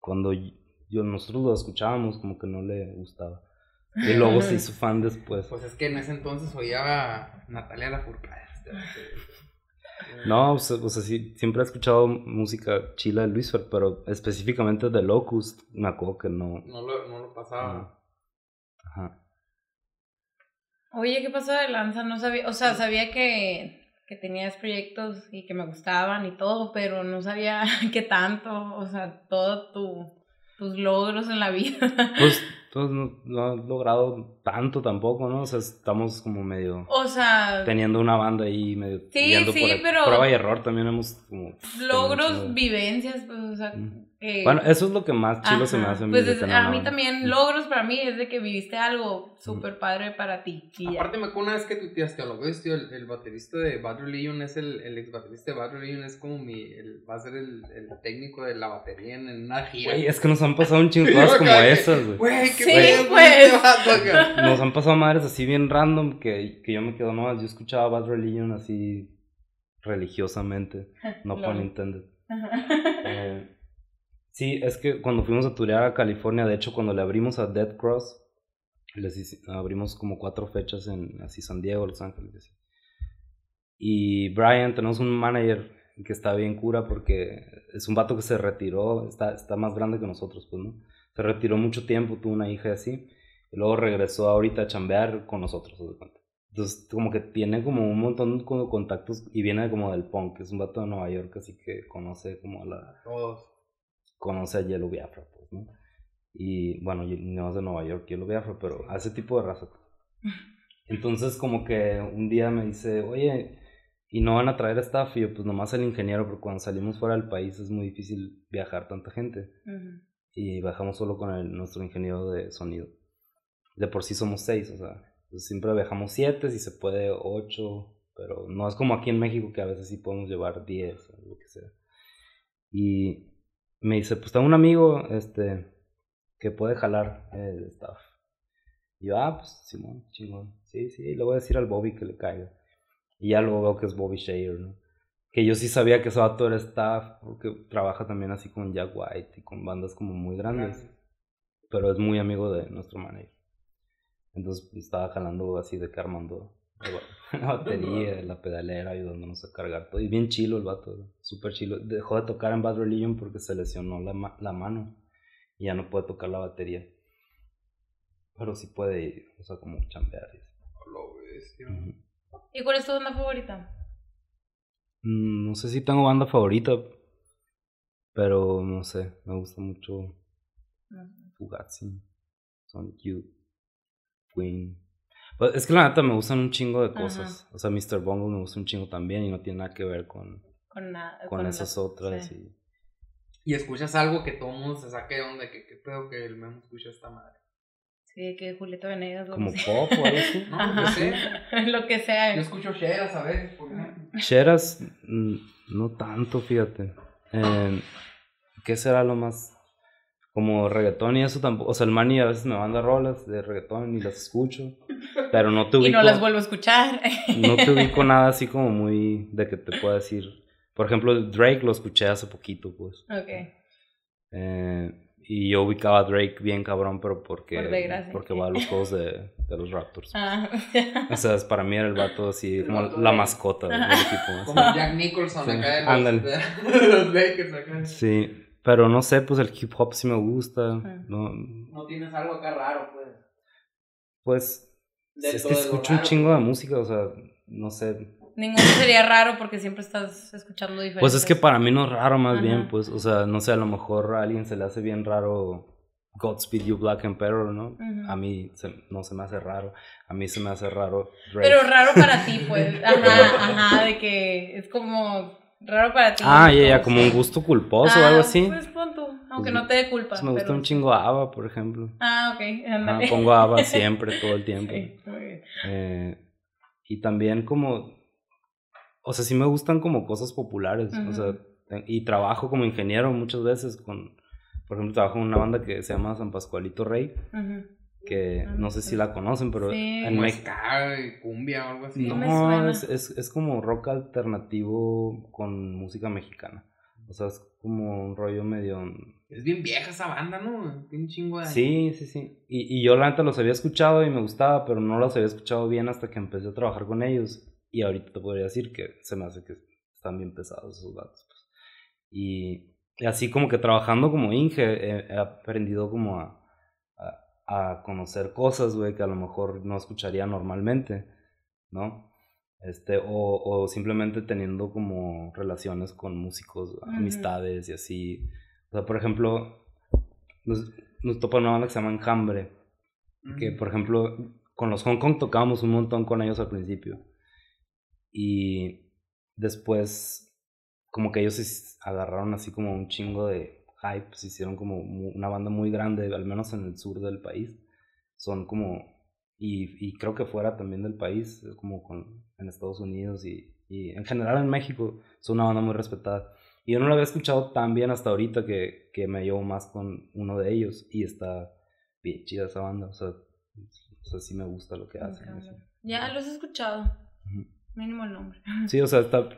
cuando yo, nosotros lo escuchábamos como que no le gustaba. Y luego se hizo fan después. Pues es que en ese entonces oía a Natalia Lafourcade. este, No, o sea, o sea, sí, siempre he escuchado música chila de Luis Fer, pero específicamente de Locust, me acuerdo que no. No lo, no lo pasaba. Ajá. Oye, ¿qué pasó de lanza? No sabía, o sea, sabía que, que tenías proyectos y que me gustaban y todo, pero no sabía qué tanto, o sea, todo tu, tus logros en la vida. Pues, pues no, no he logrado tanto tampoco, ¿no? O sea, estamos como medio O sea, teniendo una banda ahí medio Sí, sí, por pero- prueba y error también hemos como logros, vivencias, pues, o sea, Mm. Que... Bueno, eso es lo que más chilo se me hace a mí. Pues es- a mí también, logros para mí es de que viviste algo súper padre para ti. Aparte me acuerdo una vez que tuiteaste a lo ves, tío, el, el baterista de Bad Religion es el, el ex baterista de Bad Religion es como mi, el, va a ser el, el técnico de la batería en, en una gira. Güey, es que nos han pasado un chingo cosas como esas, güey. Güey, qué Sí, con pues. este vato. Nos han pasado madres así bien random que, que yo me quedo, no, yo escuchaba Bad Religion así religiosamente, no por intended. Eh, sí, es que cuando fuimos a turear a California, de hecho, cuando le abrimos a Dead Cross, les abrimos como cuatro fechas en así San Diego, Los Ángeles. así. Y Brian, tenemos un manager que está bien cura porque es un vato que se retiró, está, está más grande que nosotros, pues, ¿no? Se retiró mucho tiempo, tuvo una hija y así, y luego regresó ahorita a chambear con nosotros. Entonces, como que tiene como un montón de contactos y viene como del punk, es un vato de Nueva York, así que conoce como a la, Todos. Conoce a Yellow Biafra, pues, ¿no? Y bueno, no es de Nueva York, Yellow Biafra, pero a ese tipo de raza. Entonces, como que un día me dice, oye, ¿y no van a traer staff? Y yo, pues nomás el ingeniero, porque cuando salimos fuera del país es muy difícil viajar tanta gente. Y bajamos solo con el, nuestro ingeniero de sonido. De por sí somos seis, o sea, pues siempre viajamos siete, si se puede ocho, pero no es como aquí en México que a veces sí podemos llevar diez o lo que sea. Y me dice, pues tengo un amigo este, que puede jalar el staff. Y yo, ah, pues Simón, chingón. Sí, sí, le voy a decir al Bobby que le caiga. Y ya luego veo que es Bobby Shayer, ¿no? Que yo sí sabía que ese vato era staff, porque trabaja también así con Jack White y con bandas como muy grandes. Pero es muy amigo de nuestro manager. Entonces pues, estaba jalando así de que armando la batería, la pedalera, ayudándonos a cargar todo. Y bien chilo el vato, súper chilo. Dejó de tocar en Bad Religion porque se lesionó la, ma- la mano y ya no puede tocar la batería. Pero sí puede ir, o sea, como chambear. y. Ujú. ¿Y cuál es tu banda favorita? Mm, No sé si tengo banda favorita, pero no sé, me gusta mucho. Fugazi, Sonic Youth, Queen. Pues, es que la neta me gustan un chingo de cosas. O sea, Mr. Bungle me gusta un chingo también y no tiene nada que ver con, Con, nada, con, esas otras. sí. y- Y escuchas algo que todo el mundo se saque de onda, que qué pedo que el memo escucha esta madre. Sí, que Julieta Venegas. lo como pop o algo así. No, Ajá. yo sé. lo que sea. Yo escucho Sheras a veces, por ejemplo. Cheras, mm, no tanto, fíjate. Eh, ¿Qué será lo más? Como reggaetón y eso tampoco. O sea, el Manny a veces me manda rolas de reggaetón y las escucho. Pero no te ubico. Y no las vuelvo a escuchar. no te ubico nada así como muy de que te pueda decir. Por ejemplo, Drake lo escuché hace poquito, pues. ok. Eh, y yo ubicaba a Drake bien cabrón, pero porque, Por desgracia. porque va a los juegos de, de los Raptors. Ah, O sea, es- para mí era el vato así, como vato la mascota del equipo. así. Como Jack Nicholson Sí, acá de los, Lakers acá. Sí, pero no sé, pues el hip hop sí me gusta. Ujú. No, No tienes algo acá raro, pues. pues Dentro es que escucho un chingo de música, o sea, no sé. Ninguno sería raro porque siempre estás escuchando diferentes. Pues es que para mí no es raro más Ajá. bien, pues, o sea, no sé, a lo mejor a alguien se le hace bien raro Godspeed You Black Emperor, ¿no? A mí se- no se me hace raro, a mí se me hace raro Drake. Pero raro para ti, pues. Ajá, ajá, de que es como raro para ti. Ah, ya, ya, como un gusto culposo o algo ah, así. Pues pon tú, aunque Pues, no te dé culpa. Pues me gusta pero- un chingo ABBA, por ejemplo. Ah, ok, pongo ABBA siempre, todo el tiempo. Sí, muy bien. Eh, y también como, o sea, sí me gustan como cosas populares, o sea, y trabajo como ingeniero muchas veces con, por ejemplo, trabajo en una banda que se llama San Pascualito Rey, Ujú. Que Ah, no sé sí. si la conocen, pero Sí. en México... y cumbia o algo así. No, es, es, es como rock alternativo con música mexicana. O sea, es como un rollo medio... Es bien vieja esa banda, ¿no? Tiene un chingo de. Sí, sí, sí. Y, y yo la neta los había escuchado y me gustaba, pero no los había escuchado bien hasta que empecé a trabajar con ellos. Y ahorita te podría decir que se me hace que están bien pesados esos datos. Pues. Y, y así como que trabajando como Inge, he, he aprendido como a, a, conocer cosas, güey, que a lo mejor no escucharía normalmente, ¿no? Este, o, o simplemente teniendo como relaciones con músicos, amistades y así. O sea, por ejemplo, nos, nos topa una banda que se llama Enjambre, que por ejemplo, con los Hong Kong tocábamos un montón con ellos al principio. Y después, como que ellos se agarraron así como un chingo de hype, se hicieron como una banda muy grande, al menos en el sur del país. Son como, y, y creo que fuera también del país, es como con, en Estados Unidos y, y en general en México, son una banda muy respetada. Y yo no la había escuchado tan bien hasta ahorita que, que me llevo más con uno de ellos y está bien chida esa banda, o sea, o sea sí me gusta lo que hacen. Ya los he escuchado. Ujú. Mínimo el nombre. Sí, o sea, está,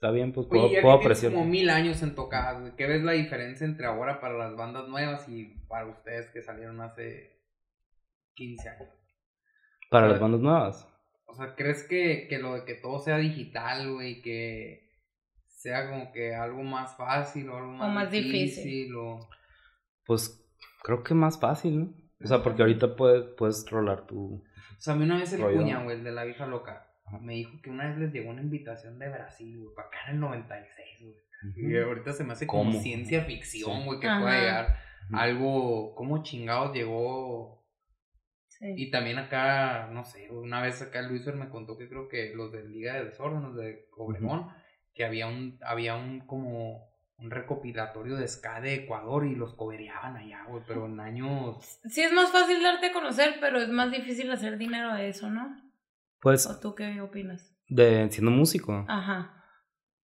está bien, pues puedo, Oye, ya puedo que apreciar. como mil años en tocadas, güey. ¿Qué ves la diferencia entre ahora para las bandas nuevas y para ustedes que salieron hace 15 años? Para las bandas nuevas. O sea, ¿crees que, que lo de que todo sea digital, güey, que sea como que algo más fácil o algo más, más difícil. o... Pues creo que más fácil, ¿no? O sea, porque ahorita puedes, puedes rolar tu... O sea, a mí una vez el cuña, güey, el de la vieja loca, me dijo que una vez les llegó una invitación de Brasil, güey, para acá en el 96, güey. Y ahorita se me hace como ciencia ficción, Sí. güey, que Ajá. pueda llegar algo, ¿cómo chingados llegó? Sí. Y también acá, no sé, una vez acá Luisfer me contó que creo que los de Liga de Desorden, los de Obregón, que había un, había un como un recopilatorio de ska de Ecuador y los cobereaban allá, güey, pero en años... Sí, es más fácil darte a conocer, pero es más difícil hacer dinero de eso, ¿no? Pues, ¿O tú qué opinas? de siendo músico, Ajá.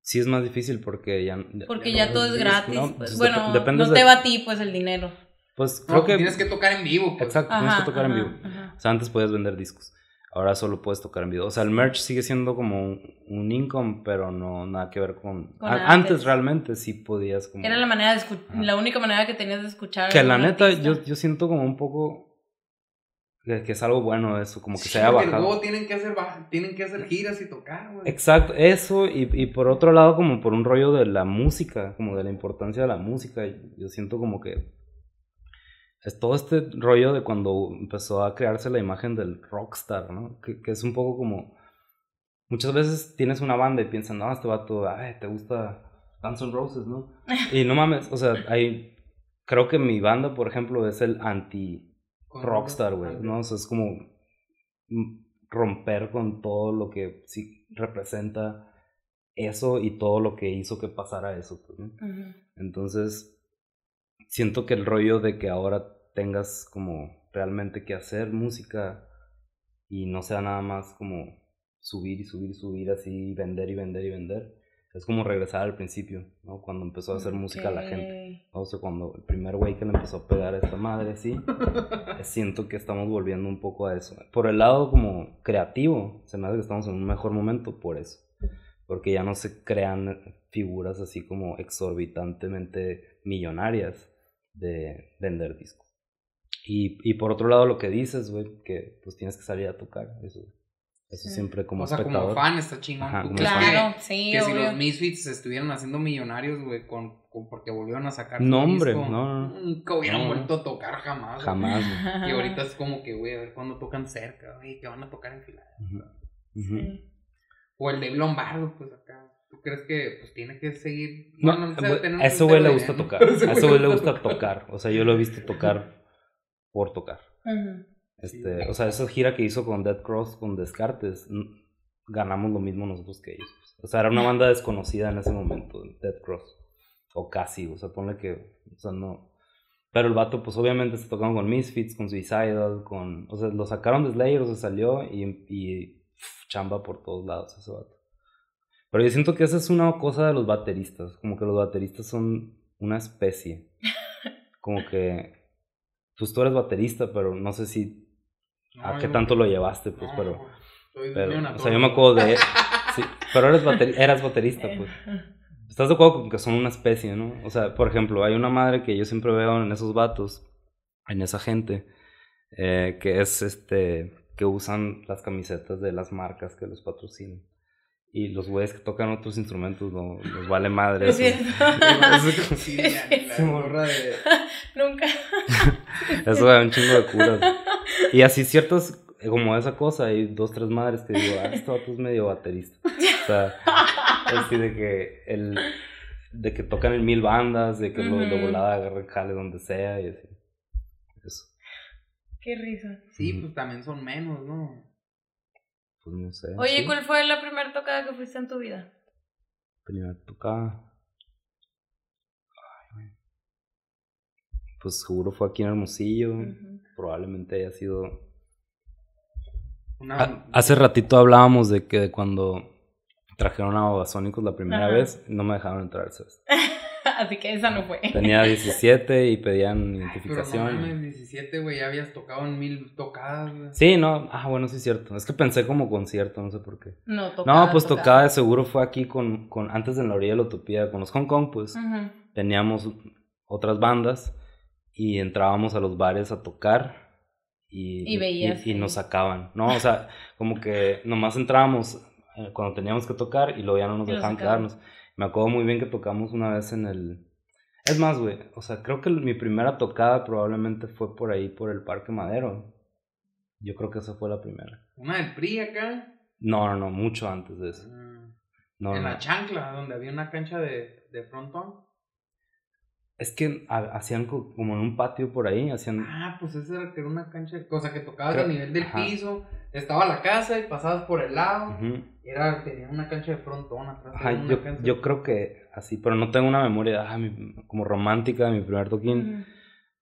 sí es más difícil porque ya... Porque ya todo es gratis. ¿no? pues, Pues bueno, dep- depende no te va a ti, pues, el dinero. Pues No, creo que... tienes que tocar en vivo, pues. Exacto, tienes Ajá, que tocar en ajá, vivo. ajá. O sea, antes podías vender discos. Ahora solo puedes tocar en vivo. O sea, el merch sigue siendo como un, un income, pero no nada que ver con... Con a- antes. antes. realmente sí podías como... Era la manera de la única manera que tenías de escuchar. Que la neta, yo, yo siento como un poco... Que, que es algo bueno eso, como que Sí, se haya bajado. luego tienen que hacer tienen que hacer giras y tocar, güey. Exacto, eso y, y por otro lado como por un rollo de la música, como de la importancia de la música, yo siento como que es todo este rollo de cuando empezó a crearse la imagen del rockstar, ¿no? Que, que es un poco como, muchas veces tienes una banda y piensan, no, este vato, ay, te gusta Guns N' Roses, ¿no? Y no mames, o sea, hay creo que mi banda, por ejemplo, es el anti rockstar, güey, ¿no? O sea, es como mm, romper con todo lo que sí representa eso y todo lo que hizo que pasara eso, pues, ¿no? Entonces, siento que el rollo de que ahora tengas como realmente que hacer música y no sea nada más como subir y subir y subir así, vender y vender y vender, es como regresar al principio, ¿no? Cuando empezó a hacer música la gente. O sea, cuando el primer güey que le empezó a pegar a esta madre, sí, siento que estamos volviendo un poco a eso. Por el lado como creativo, se me hace que estamos en un mejor momento por eso. Porque ya no se crean figuras así como exorbitantemente millonarias de vender discos. Y, y por otro lado lo que dices, güey, que pues tienes que salir a tocar, eso, eso Sí. siempre como o sea, espectador. como fan está chingón. Ajá, ¿Tú como crees fan. Claro, que, sí, que si los Misfits se estuvieran haciendo millonarios, güey, con, con- porque volvieron a sacar No, hombre, disco, no, no. nunca hubieran No. vuelto a tocar jamás. güey. Jamás, güey. Y ahorita es como que, güey, a ver cuándo tocan cerca, güey, que van a tocar en Filadelfia. Sí. O el Dave Lombardo, pues acá. ¿Tú crees que pues tiene que seguir? No, güey, debe tener a ese güey le gusta de- tocar. A ese güey le gusta tocar. O sea, yo lo he visto tocar por tocar. Ujú. Este, o sea, esa gira que hizo con Dead Cross, con Descartes, ganamos lo mismo nosotros que ellos. pues. O sea, era una banda desconocida en ese momento, Dead Cross. O casi, o sea, ponle que, o sea, no. Pero el vato, pues obviamente se tocaron con Misfits, con Suicidal, con. O sea, lo sacaron de Slayer, o sea, salió y, chamba por todos lados ese vato. Pero yo siento que esa es una cosa de los bateristas, como que los bateristas son una especie. Como que, pues tú eres baterista, pero no sé si No, a qué tanto lo llevaste, pues, no, pero, soy pero, neonatólogo. o sea, yo me acuerdo de, sí, pero eres bateri- eras baterista, pues. ¿Estás de acuerdo con que son una especie, no? O sea, por ejemplo, hay una madre que yo siempre veo en esos vatos, en esa gente, eh, que es este, que usan las camisetas de las marcas que los patrocinan. Y los güeyes que tocan otros instrumentos no les vale madre. Es Eso. Sí, la- la Sí, gorra de... Nunca. eso da un chingo de curas. Y así ciertos, como esa cosa, hay dos, tres madres que digo, ah, este vato es medio baterista. O sea, así de que el de que tocan en mil bandas, de que lo de volada agarren jale donde sea y así. Eso, Qué risa. Sí, pues también son menos, ¿no? pues no sé. Oye, sí. ¿cuál fue la primera tocada que fuiste en tu vida? Primera tocada. Ay, güey. Pues seguro fue aquí en Hermosillo. Probablemente haya sido. Una... Hace ratito hablábamos de que cuando trajeron a Babasónicos la primera Ajá. vez, no me dejaron entrar, ¿sabes? Así que esa no fue. Tenía 17 y pedían Pero no identificación. mames, 17, güey, ya habías tocado en mil tocadas, güey. Sí, no, ah, bueno, sí es cierto. Es que pensé como concierto, no sé por qué. No, tocada. no, pues tocada de seguro fue aquí con, con antes de en la orilla de la utopía, con los Hong Kong, pues. Teníamos otras bandas y entrábamos a los bares a tocar y, Y veías y, nos sacaban, ¿no? O sea, como que nomás entrábamos eh, cuando teníamos que tocar y luego ya no nos dejaban quedarnos. Me acuerdo muy bien que tocamos una vez en el... Es más, güey, o sea, creo que mi primera tocada probablemente fue por ahí, por el Parque Madero. Yo creo que esa fue la primera. Una del PRI acá. No, no, no, mucho antes de eso. mm, No, en no. la chancla, donde había una cancha de, de frontón. Es que ha- hacían co- como en un patio por ahí, hacían... Ah, pues esa era que era una cancha, o sea, que tocabas Creo- a nivel del ajá. piso, estaba la casa y pasabas por el lado. Ujú. Era, tenía una cancha de frontón atrás. Ajá, yo, cancha- yo creo que así, pero no tengo una memoria ah, mi- como romántica de mi primer toquín.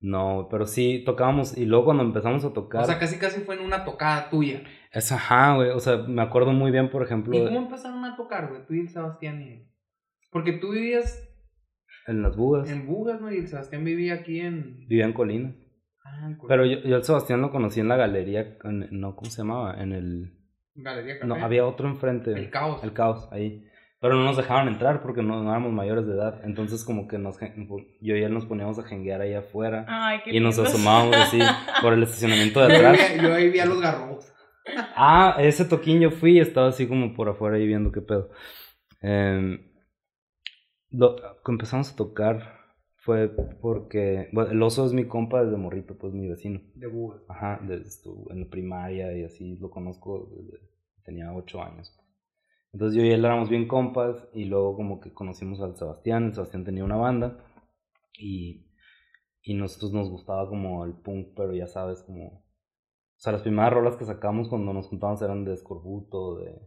No, pero sí tocábamos y luego cuando empezamos a tocar. O sea, casi casi fue en una tocada tuya. es ajá, güey. O sea, me acuerdo muy bien, por ejemplo, ¿Y cómo empezaron a tocar, güey? Tú y el Sebastián y... Porque tú vivías en las bugas. en Bugas, ¿no? Y el Sebastián vivía aquí en... Vivía en Colinas. Ah, en Col- Pero yo, yo al Sebastián lo conocí en la galería, en- no, ¿cómo se llamaba? En el... Galería Café. No, había otro enfrente. El Caos. El caos, ahí. Pero no nos dejaban entrar porque no, no éramos mayores de edad. Entonces como que nos, gen- yo y él nos poníamos a jenguear ahí afuera. Ay, qué y nos lindos. asomábamos así por el estacionamiento de Yo, atrás. yo ahí vi a los garrobos. Ah, ese toquín yo fui y estaba así como por afuera ahí viendo qué pedo. Em, lo- empezamos a tocar fue porque bueno, el oso es mi compa desde morrito, pues mi vecino. De Bugas. Ajá, desde estu- en la primaria y así lo conozco desde tenía ocho años. Entonces yo y él éramos bien compas y luego como que conocimos al Sebastián, el Sebastián tenía una banda y, Y nosotros nos gustaba como el punk, pero ya sabes, como... O sea, las primeras rolas que sacamos cuando nos juntábamos eran de Scorbuto, de...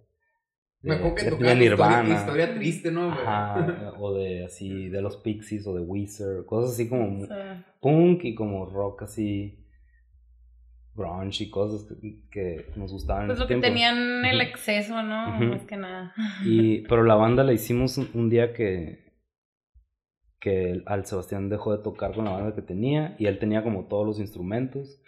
Me acuerdo que de- de tocaban Nirvana. historia, historia triste, ¿no? Ajá, o de así, de los Pixies o de Weezer, cosas así como punk y como rock así, grunge y cosas que, que nos gustaban pues lo que tiempo. tenían el exceso, ¿no? Más que nada. Y, pero la banda la hicimos un, un día que, que el- al Sebastián dejó de tocar con la banda que tenía y él tenía como todos los instrumentos.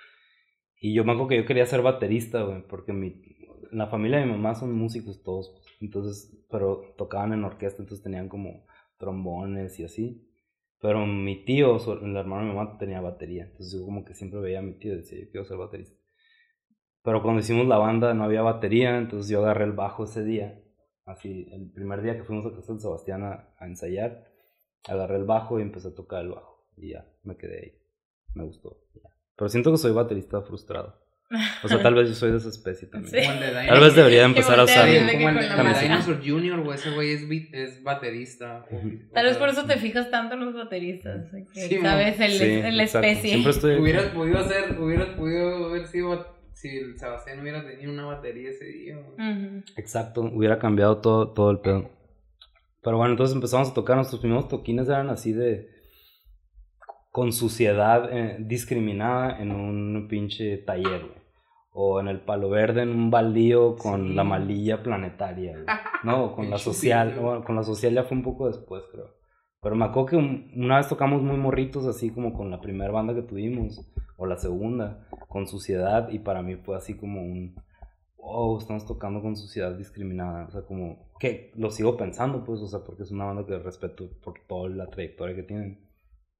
Y yo me acuerdo que yo quería ser baterista, güey, porque mi, la familia de mi mamá son músicos todos, entonces, pero tocaban en orquesta, entonces tenían como trombones y así. Pero mi tío, el hermano de mi mamá, tenía batería, entonces yo como que siempre veía a mi tío y decía, yo quiero ser baterista. Pero cuando hicimos la banda no había batería, entonces yo agarré el bajo ese día. Así, el primer día que fuimos a casa de Sebastián a, a ensayar, agarré el bajo y empecé a tocar el bajo. Y ya, me quedé ahí. Me gustó. ya. Pero siento que soy baterista frustrado. O sea, tal vez yo soy de esa especie también. Sí. Como el de Tal vez debería empezar a usar. como el de. Dinosaur Jr., güey, ese güey es, baterista. o- Tal vez por eso te fijas tanto en los bateristas, que Sí, sabes el, Sí, el especie. Siempre estoy. Hubieras podido hacer, hubieras podido haber sido si el Sebastián hubiera tenido una batería ese día. Exacto, hubiera cambiado todo, todo el pedo. Pero bueno, entonces empezamos a tocar. Nuestros primeros toquines eran así de. con suciedad eh, discriminada en un pinche taller, güey. O en el palo verde en un baldío con Sí. la malilla planetaria, güey. No, con la social. Con la social ya fue un poco después, creo. Pero me acuerdo que un- una vez tocamos muy morritos, así como con la primera banda que tuvimos, o la segunda, con suciedad, y para mí fue así como un, wow, estamos tocando con suciedad discriminada, o sea, como, que lo sigo pensando, pues, o sea, porque es una banda que respeto por toda la trayectoria que tienen.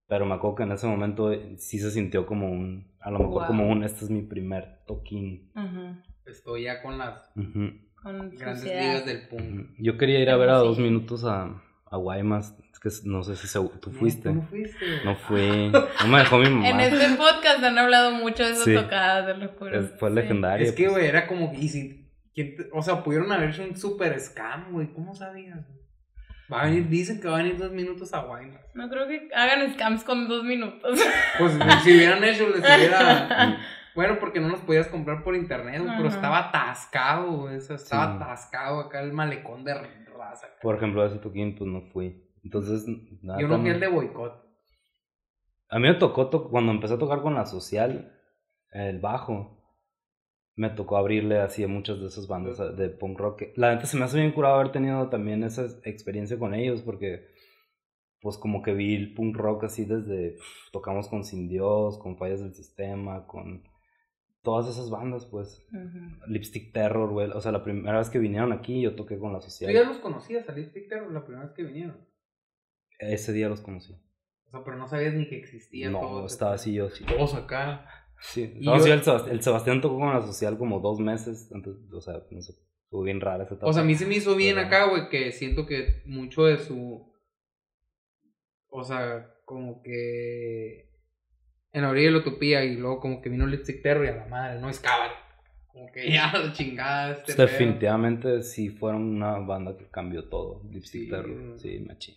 Pero me acuerdo que en ese momento eh, sí se sintió como un, a lo mejor Wow. como un, este es mi primer toquín. Ujú. Estoy ya con las Ujú, Con grandes suciedad. ligas del punk. Yo quería ir a ver a Sí. dos minutos a, a Guaymas, es que no sé si se- tú No, fuiste. tú no fuiste. No fui. No me dejó mi mamá. En este podcast han hablado mucho de esas Sí. tocadas de locura. Fue Sí. legendario. Es que, pues. güey, era como. Y si, ¿quién te- o sea, pudieron haber hecho un super scam, güey. ¿Cómo sabías? Va a venir, dicen que va a venir dos minutos a Guaymas. No creo que hagan scams con dos minutos. Pues si hubieran hecho, les hubiera. Bueno, porque no los podías comprar por internet, pero estaba atascado, güey. o sea, estaba Sí. atascado acá el malecón de raza. Por ejemplo, a ese toquín, pues no fui. Entonces, nada, Yo no fui el de boicot. A mí me tocó, to- cuando empecé a tocar con la social, el bajo, me tocó abrirle así a muchas de esas bandas de punk rock. La neta se me hace bien curado haber tenido también esa experiencia con ellos, porque pues como que vi el punk rock así desde, tocamos con Sin Dios, con Fallas del Sistema, con todas esas bandas, pues. Lipstick Terror, güey. O sea, la primera vez que vinieron aquí yo toqué con la Tú social. ya los conocías a Lipstick Terror la primera vez que vinieron. Ese día los conocí. O sea, pero no sabías ni que existían No, todos. estaba así yo, sí. Todos acá. Sí, Y no, yo- sí, el, Sebast- el Sebastián tocó con la social como dos meses antes, o sea, no sé, estuvo bien rara esa etapa. O sea, a mí se me hizo bien Pero- acá, güey, que siento que mucho de su. O sea, como que. En la orilla de la utopía y luego como que vino Lipstick Terror y a la madre, no es cabal. Como que ya la chingada este Pues definitivamente sí fueron una banda que cambió todo, Lipstick Sí. Terror, sí, machín.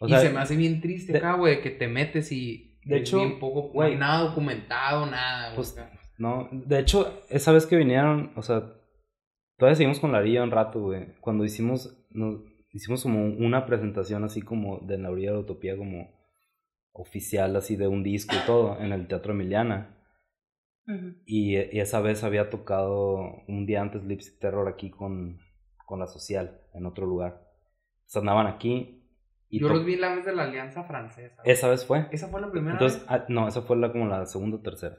O y sea, se me hace bien triste de- acá, güey, que te metes y. De es hecho, bien poco. no güey, hay nada documentado, nada, pues, no, de hecho, esa vez que vinieron, o sea, todavía seguimos con la orilla un rato, güey. Cuando hicimos, nos, hicimos como una presentación así como de la orilla de la utopía, como oficial, así de un disco y todo, en el Teatro Emiliana. Y, y esa vez había tocado un día antes Lipstick Terror aquí con, con la social, en otro lugar. Entonces andaban aquí. Y Yo los vi en la vez de la Alianza Francesa. Esa vez fue. Esa fue la primera Entonces, vez. ah, no, esa fue la, como la segunda o tercera.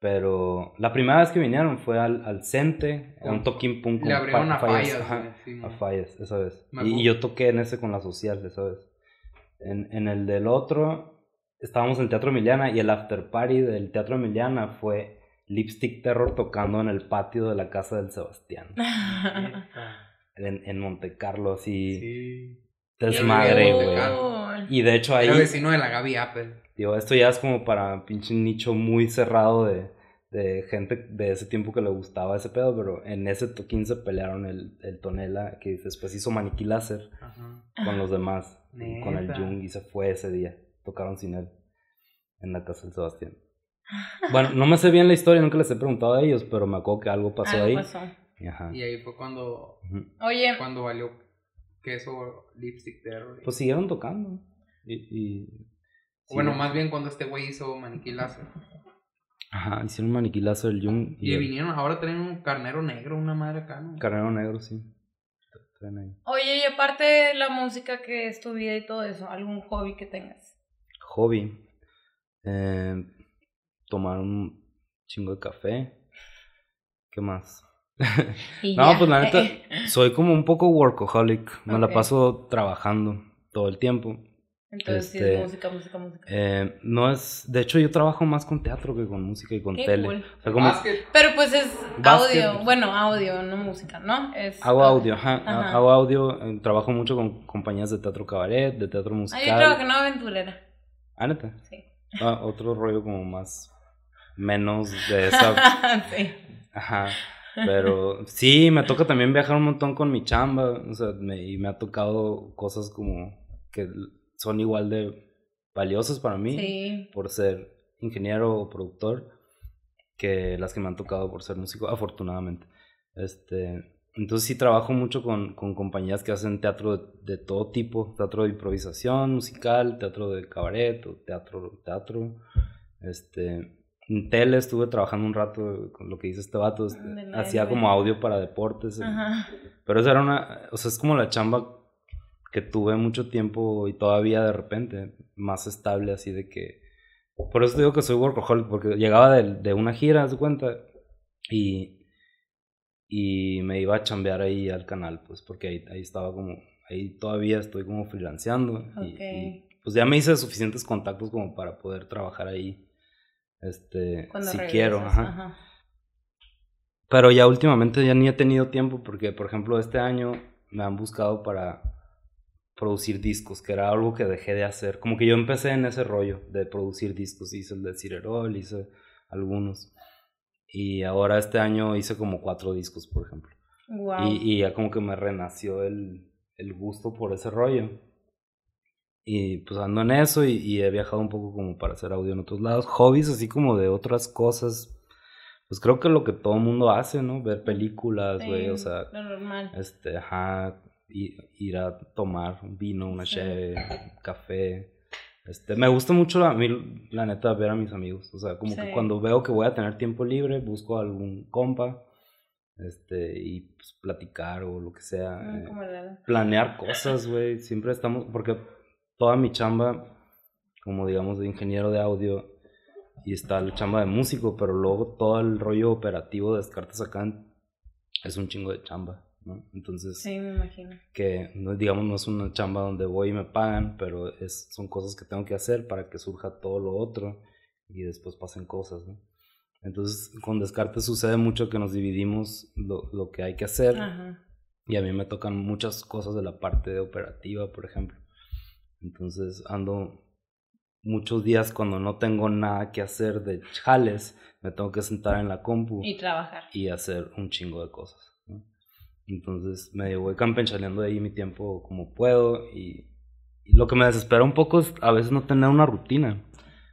Pero la primera vez que vinieron fue al, al Cente, a un Con- toquín punk Le abrieron a fallas, ajá, sí, a. Fallas, esa vez. Y, yo toqué en ese con la social, esa vez. En, en el del otro, estábamos en el Teatro Emiliana y el after party del Teatro Emiliana fue Lipstick Terror tocando en el patio de la casa del Sebastián. En, en Monte Carlo, así, Sí. Desmadre, güey. Y de hecho ahí, Era vecino de la Gaby Apple. digo, esto ya es como para pinche nicho muy cerrado de, de gente de ese tiempo que le gustaba ese pedo, pero en ese toquín se pelearon el, el Tonela, que después hizo Maniquí Láser Ajá. con los demás, con el. Jung, y se fue ese día, tocaron sin él. en la casa del Sebastián. Bueno, no me sé bien la historia, nunca les he preguntado a ellos, pero me acuerdo que algo pasó Algo ahí. pasó. Ajá. Y ahí fue cuando. Oye, cuando valió queso Lipstick Terror. Pues siguieron tocando. Y, y- bueno, sí. más bien cuando este güey hizo Maniquí Láser. Ajá, hicieron un maniquilazo del Jung y Y el vinieron, ahora traen un carnero negro, una madre acá, ¿no? Carnero Negro, sí. Traen ahí. oye, y aparte de la música que es tu vida y todo eso, ¿algún hobby que tengas? Hobby. eh, tomar un chingo de café. ¿Qué más? No, ya. pues la neta, soy como un poco workaholic. Me la paso trabajando todo el tiempo. Entonces sí este, es música, música, música. Eh, no es. De hecho, yo trabajo más con teatro que con música y con Qué tele. cool. O sea, como Básquet. Pero pues es Básquet. audio, bueno, audio, no música, ¿no? Es hago audio, ajá. Ajá. Hago audio. eh, trabajo mucho con compañías de teatro cabaret, de teatro Ah, musical. yo trabajo en una aventurera, Ah, neta. sí. Ah, otro rollo como más. Menos de esa. sí. Ajá. Pero sí, me toca también viajar un montón con mi chamba. O sea, me, y me ha tocado cosas como que son igual de valiosas para mí Sí. por ser ingeniero o productor que las que me han tocado por ser músico, afortunadamente. Este, entonces sí trabajo mucho con, con compañías que hacen teatro de, de todo tipo, teatro de improvisación musical, teatro de cabaret, o teatro, teatro, este, en tele estuve trabajando un rato con lo que dice este vato, este, hacía como audio para deportes, eh, Ajá. pero esa era una, o sea, es como la chamba que tuve mucho tiempo y todavía de repente más estable así de que por eso te digo que soy workaholic porque llegaba de, de una gira, haz de cuenta, y y me iba a chambear ahí al canal, pues porque ahí, ahí estaba como ahí todavía estoy como freelanceando y- Ok. y, pues ya me hice suficientes contactos como para poder trabajar ahí este Cuando si regresas, quiero, ajá. ajá. Pero ya últimamente ya ni he tenido tiempo porque, por ejemplo, este año me han buscado para producir discos, que era algo que dejé de hacer. Como que yo empecé en ese rollo de producir discos. Hice el de Cirerol, hice algunos. Y ahora este año hice como cuatro discos, por ejemplo. Wow. Y, y ya como que me renació el, el gusto por ese rollo. Y pues ando en eso y, y he viajado un poco como para hacer audio en otros lados. Hobbies así como de otras cosas. Pues creo que lo que todo mundo hace, ¿no? Ver películas, Sí, güey, o sea, lo normal. este, ajá, i- ir a tomar un vino, una Sí. cheve, café. Este, me gusta mucho la, a mí, la neta ver a mis amigos, o sea, como Sí. que cuando veo que voy a tener tiempo libre, busco algún compa, este, y pues platicar o lo que sea. Mm, eh, planear cosas, güey. Siempre estamos, porque toda mi chamba, como digamos, de ingeniero de audio, y está la chamba de músico, pero luego todo el rollo operativo de Descartes acá es un chingo de chamba, ¿no? Entonces, Sí, me imagino. que no, digamos, no es una chamba donde voy y me pagan, pero es, son cosas que tengo que hacer para que surja todo lo otro y después pasen cosas, ¿no? Entonces, con Descartes sucede mucho que nos dividimos lo, lo que hay que hacer. Ajá. Y a mí me tocan muchas cosas de la parte operativa, por ejemplo. Entonces ando muchos días cuando no tengo nada que hacer de jales, me tengo que sentar en la compu Y trabajar. y hacer un chingo de cosas. ¿no? Entonces medio voy campechaneando ahí mi tiempo como puedo y, y lo que me desespera un poco es a veces no tener una rutina.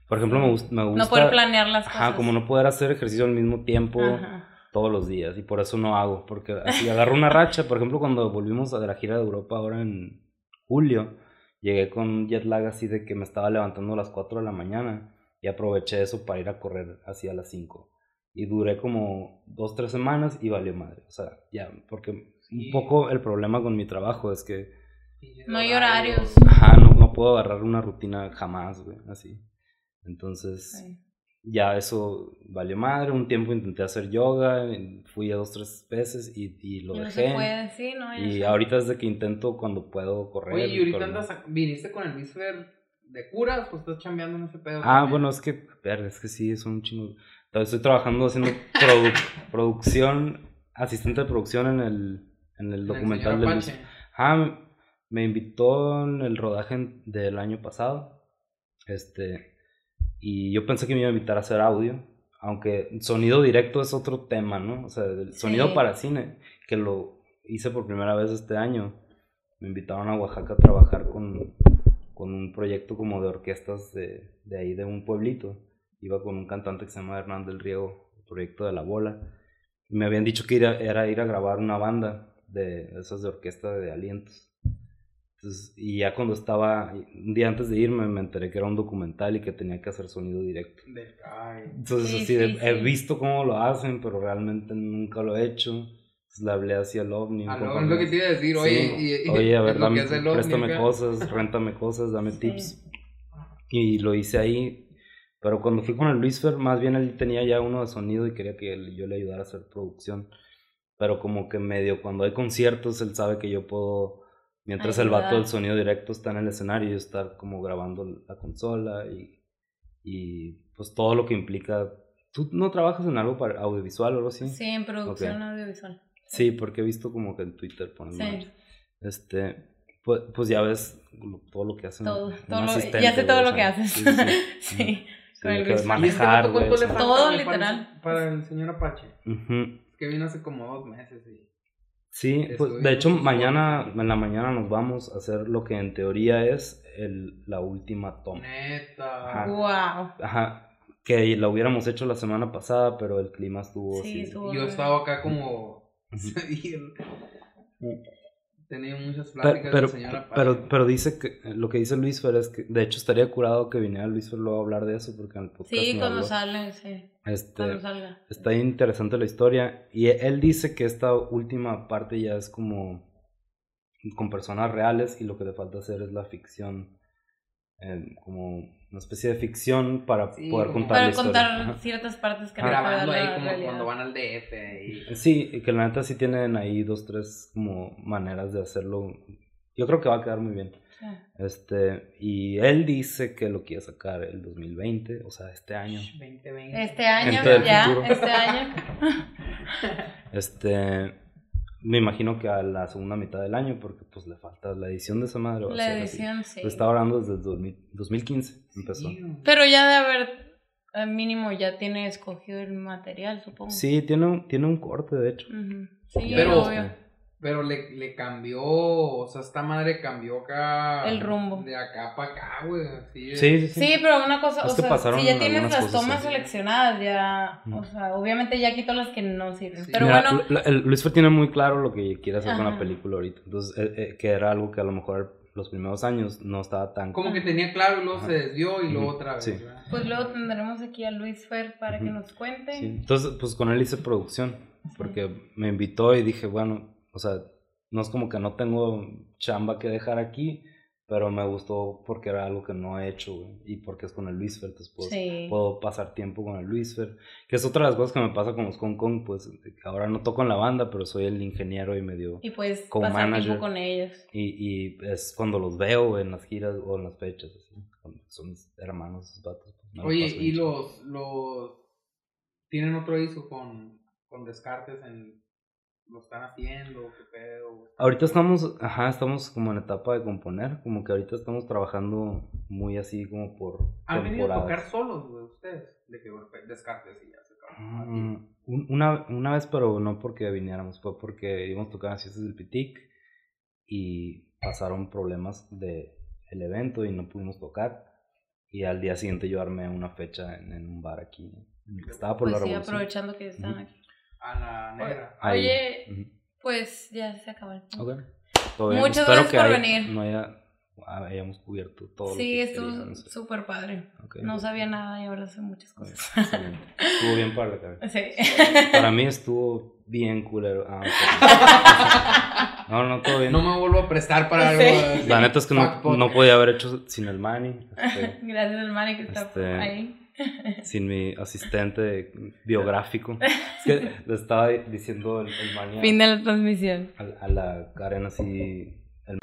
Por ejemplo, me, gust- me gusta... No poder planear las cosas. Ajá, como no poder hacer ejercicio al mismo tiempo Ajá. todos los días y por eso no hago, porque así agarro una racha, por ejemplo, cuando volvimos a de la gira de Europa ahora en julio, llegué con un jet lag así de que me estaba levantando a las 4 de la mañana y aproveché eso para ir a correr así a las 5 y duré como dos, tres semanas y valió madre, o sea, ya, porque un Sí. poco el problema con mi trabajo es que, No hay horarios. ajá, no, no puedo agarrar una rutina jamás, güey, así. Entonces, Sí. Ya eso valió madre. Un tiempo intenté hacer yoga, fui a dos, tres veces y, y lo Y no dejé. se puede, sí, ¿no? Ya y sé. ahorita es de que intento cuando puedo correr. Oye, y ahorita pero no. andas, a- viniste con el Mister de curas, pues estás chambeando en ese pedo. Ah, también? bueno, es que, es que sí, es un chingo. Estoy trabajando haciendo produ- producción, asistente de producción en el, en el En el documental señor de Luis. Apache. Ah, me invitó en el rodaje del año pasado. Este. Y yo pensé que me iba a invitar a hacer audio. Aunque sonido directo es otro tema, ¿no? O sea, el sonido Sí. para cine, que lo hice por primera vez este año. Me invitaron a Oaxaca a trabajar con, con un proyecto como de orquestas de, de ahí, de un pueblito. Iba con un cantante que se llama Hernán del Riego, el proyecto de La Bola. Y me habían dicho que era, era ir a grabar una banda de esas de orquesta de alientos. Entonces, y ya cuando estaba, un día antes de irme, me enteré que era un documental y que tenía que hacer sonido directo. Entonces, Sí, así, de- sí, he sí. visto cómo lo hacen, pero realmente nunca lo he hecho. Entonces, le hablé así al OVNI. un Ah, no, es lo que te iba a decir, oye, y, y- oye, a ver, dame- hace el ovni préstame acá. cosas, réntame cosas, dame Sí. tips. Y lo hice ahí. Pero cuando fui con el Luis Fer, más bien él tenía ya uno de sonido y quería que él- yo le ayudara a hacer producción. Pero como que medio, cuando hay conciertos, él sabe que yo puedo, mientras el vato del sonido directo está en el escenario, yo estar como grabando la consola y, y pues todo lo que implica. ¿Tú no trabajas en algo para audiovisual o algo así? Sí, en producción audiovisual. Sí, porque he visto como que en Twitter ponen Sí. Este, pues, pues ya ves todo lo que hacen. Todo, todo lo- ya sé todo lo que haces. Sí, con el que Y manejar, ¿cuánto güey. le o sea. falta Todo para el- literal. Para el señor Apache. Que vino hace como dos meses y... Sí, pues de hecho mañana, en la mañana nos vamos a hacer lo que en teoría es el, la última toma. Neta. Ajá. Wow. Ajá, que la hubiéramos hecho la semana pasada, pero el clima estuvo Sí, así. estuvo- Yo estaba acá como... Tenía muchas Pero, pláticas pero, señor Apache. pero, pero dice que lo que dice Luis Fer es que de hecho estaría curado que viniera Luis Fer luego a hablar de eso porque en el podcast Sí, cuando sale, sí. Este, Cuando salga. Está interesante la historia. Y él dice que esta última parte ya es como con personas reales y lo que le falta hacer es la ficción. Eh, como una especie de ficción para Sí, poder contar Para la historia. contar Ajá. ciertas partes que Grabando ahí como realidad. cuando van al DF y... Sí, y que la neta sí tienen ahí dos, tres como maneras de hacerlo. Yo creo que va a quedar muy bien. Este, y él dice que lo quiere sacar el 2020, o sea, este año. 2020. Este año, ya, futuro. este año. Este, me imagino que a la segunda mitad del año, porque pues le falta la edición de esa madre. va a La así. edición, sí. Lo estaba hablando desde el 2000 2015, empezó. Sí. Pero ya de haber, mínimo ya tiene escogido el material, supongo. Sí, tiene un, tiene un corte, de hecho. Sí, Pero- obvio. Pero le, le cambió, o sea, esta madre cambió acá. El rumbo. De acá para acá, güey. Sí, sí, sí. Sí, pero una cosa, Es o que sea, pasaron si ya tienes las tomas así. seleccionadas, ya, Ujú. o sea, obviamente ya quitó las que no sirven. Sí. Pero Mira, bueno, Luis Fer tiene muy claro lo que quiere hacer con la película ahorita. Entonces, eh, eh, que era algo que a lo mejor los primeros años no estaba tan... Como que tenía claro y luego Ajá. se desvió y luego otra vez. sí. pues luego tendremos aquí a Luis Fer para que nos cuente. Sí. Entonces, pues con él hice producción, porque me invitó y dije, bueno, o sea, no es como que no tengo chamba que dejar aquí, pero me gustó porque era algo que no he hecho, güey, y porque es con el Luis Fer, entonces puedo, Sí. puedo pasar tiempo con el Luis Fer, que es otra de las cosas que me pasa con los Kong Kong, pues ahora no toco en la banda, pero soy el ingeniero y medio... Y pues Como pasar manager. tiempo con ellos. Y, y es cuando los veo en las giras o en las fechas, así, son mis hermanos, esos vatos. pues, Oye, y los, los. ¿Tienen otro disco con, con Descartes en. ¿Lo están haciendo? ¿Qué pedo? Ahorita estamos, ajá, estamos como en etapa de componer, como que ahorita estamos trabajando muy así como por ¿Han venido a tocar solos, güey, ustedes? De que Descartes y ya se acabaron. Mm, un- una, una vez, pero no porque viniéramos, fue porque íbamos a tocar en las fiestas del Pitic y pasaron problemas de el evento y no pudimos tocar. Y al día siguiente yo armé una fecha en, en un bar aquí. Estaba por Pues la sí, revolución. aprovechando que están aquí. A la negra. Ahí. Oye, pues ya se acabó el tiempo. Ok. Todo bien. Muchas Espero gracias que por haya- venir. no haya, hayamos cubierto todo Sí, estuvo súper padre. No sabía nada y ahora sé muchas cosas. excelente. Estuvo bien para la cabeza. Sí. Para mí estuvo bien culero. Ah. No, no, todo bien. No me vuelvo a prestar para algo. Sí. así. La neta es que no, podía haber hecho sin el Manny, este, Gracias al Mari que está Este, ahí. sin mi asistente biográfico. Es que le estaba diciendo el, el Manny a- Fin de la transmisión. a, a la Karen así. el-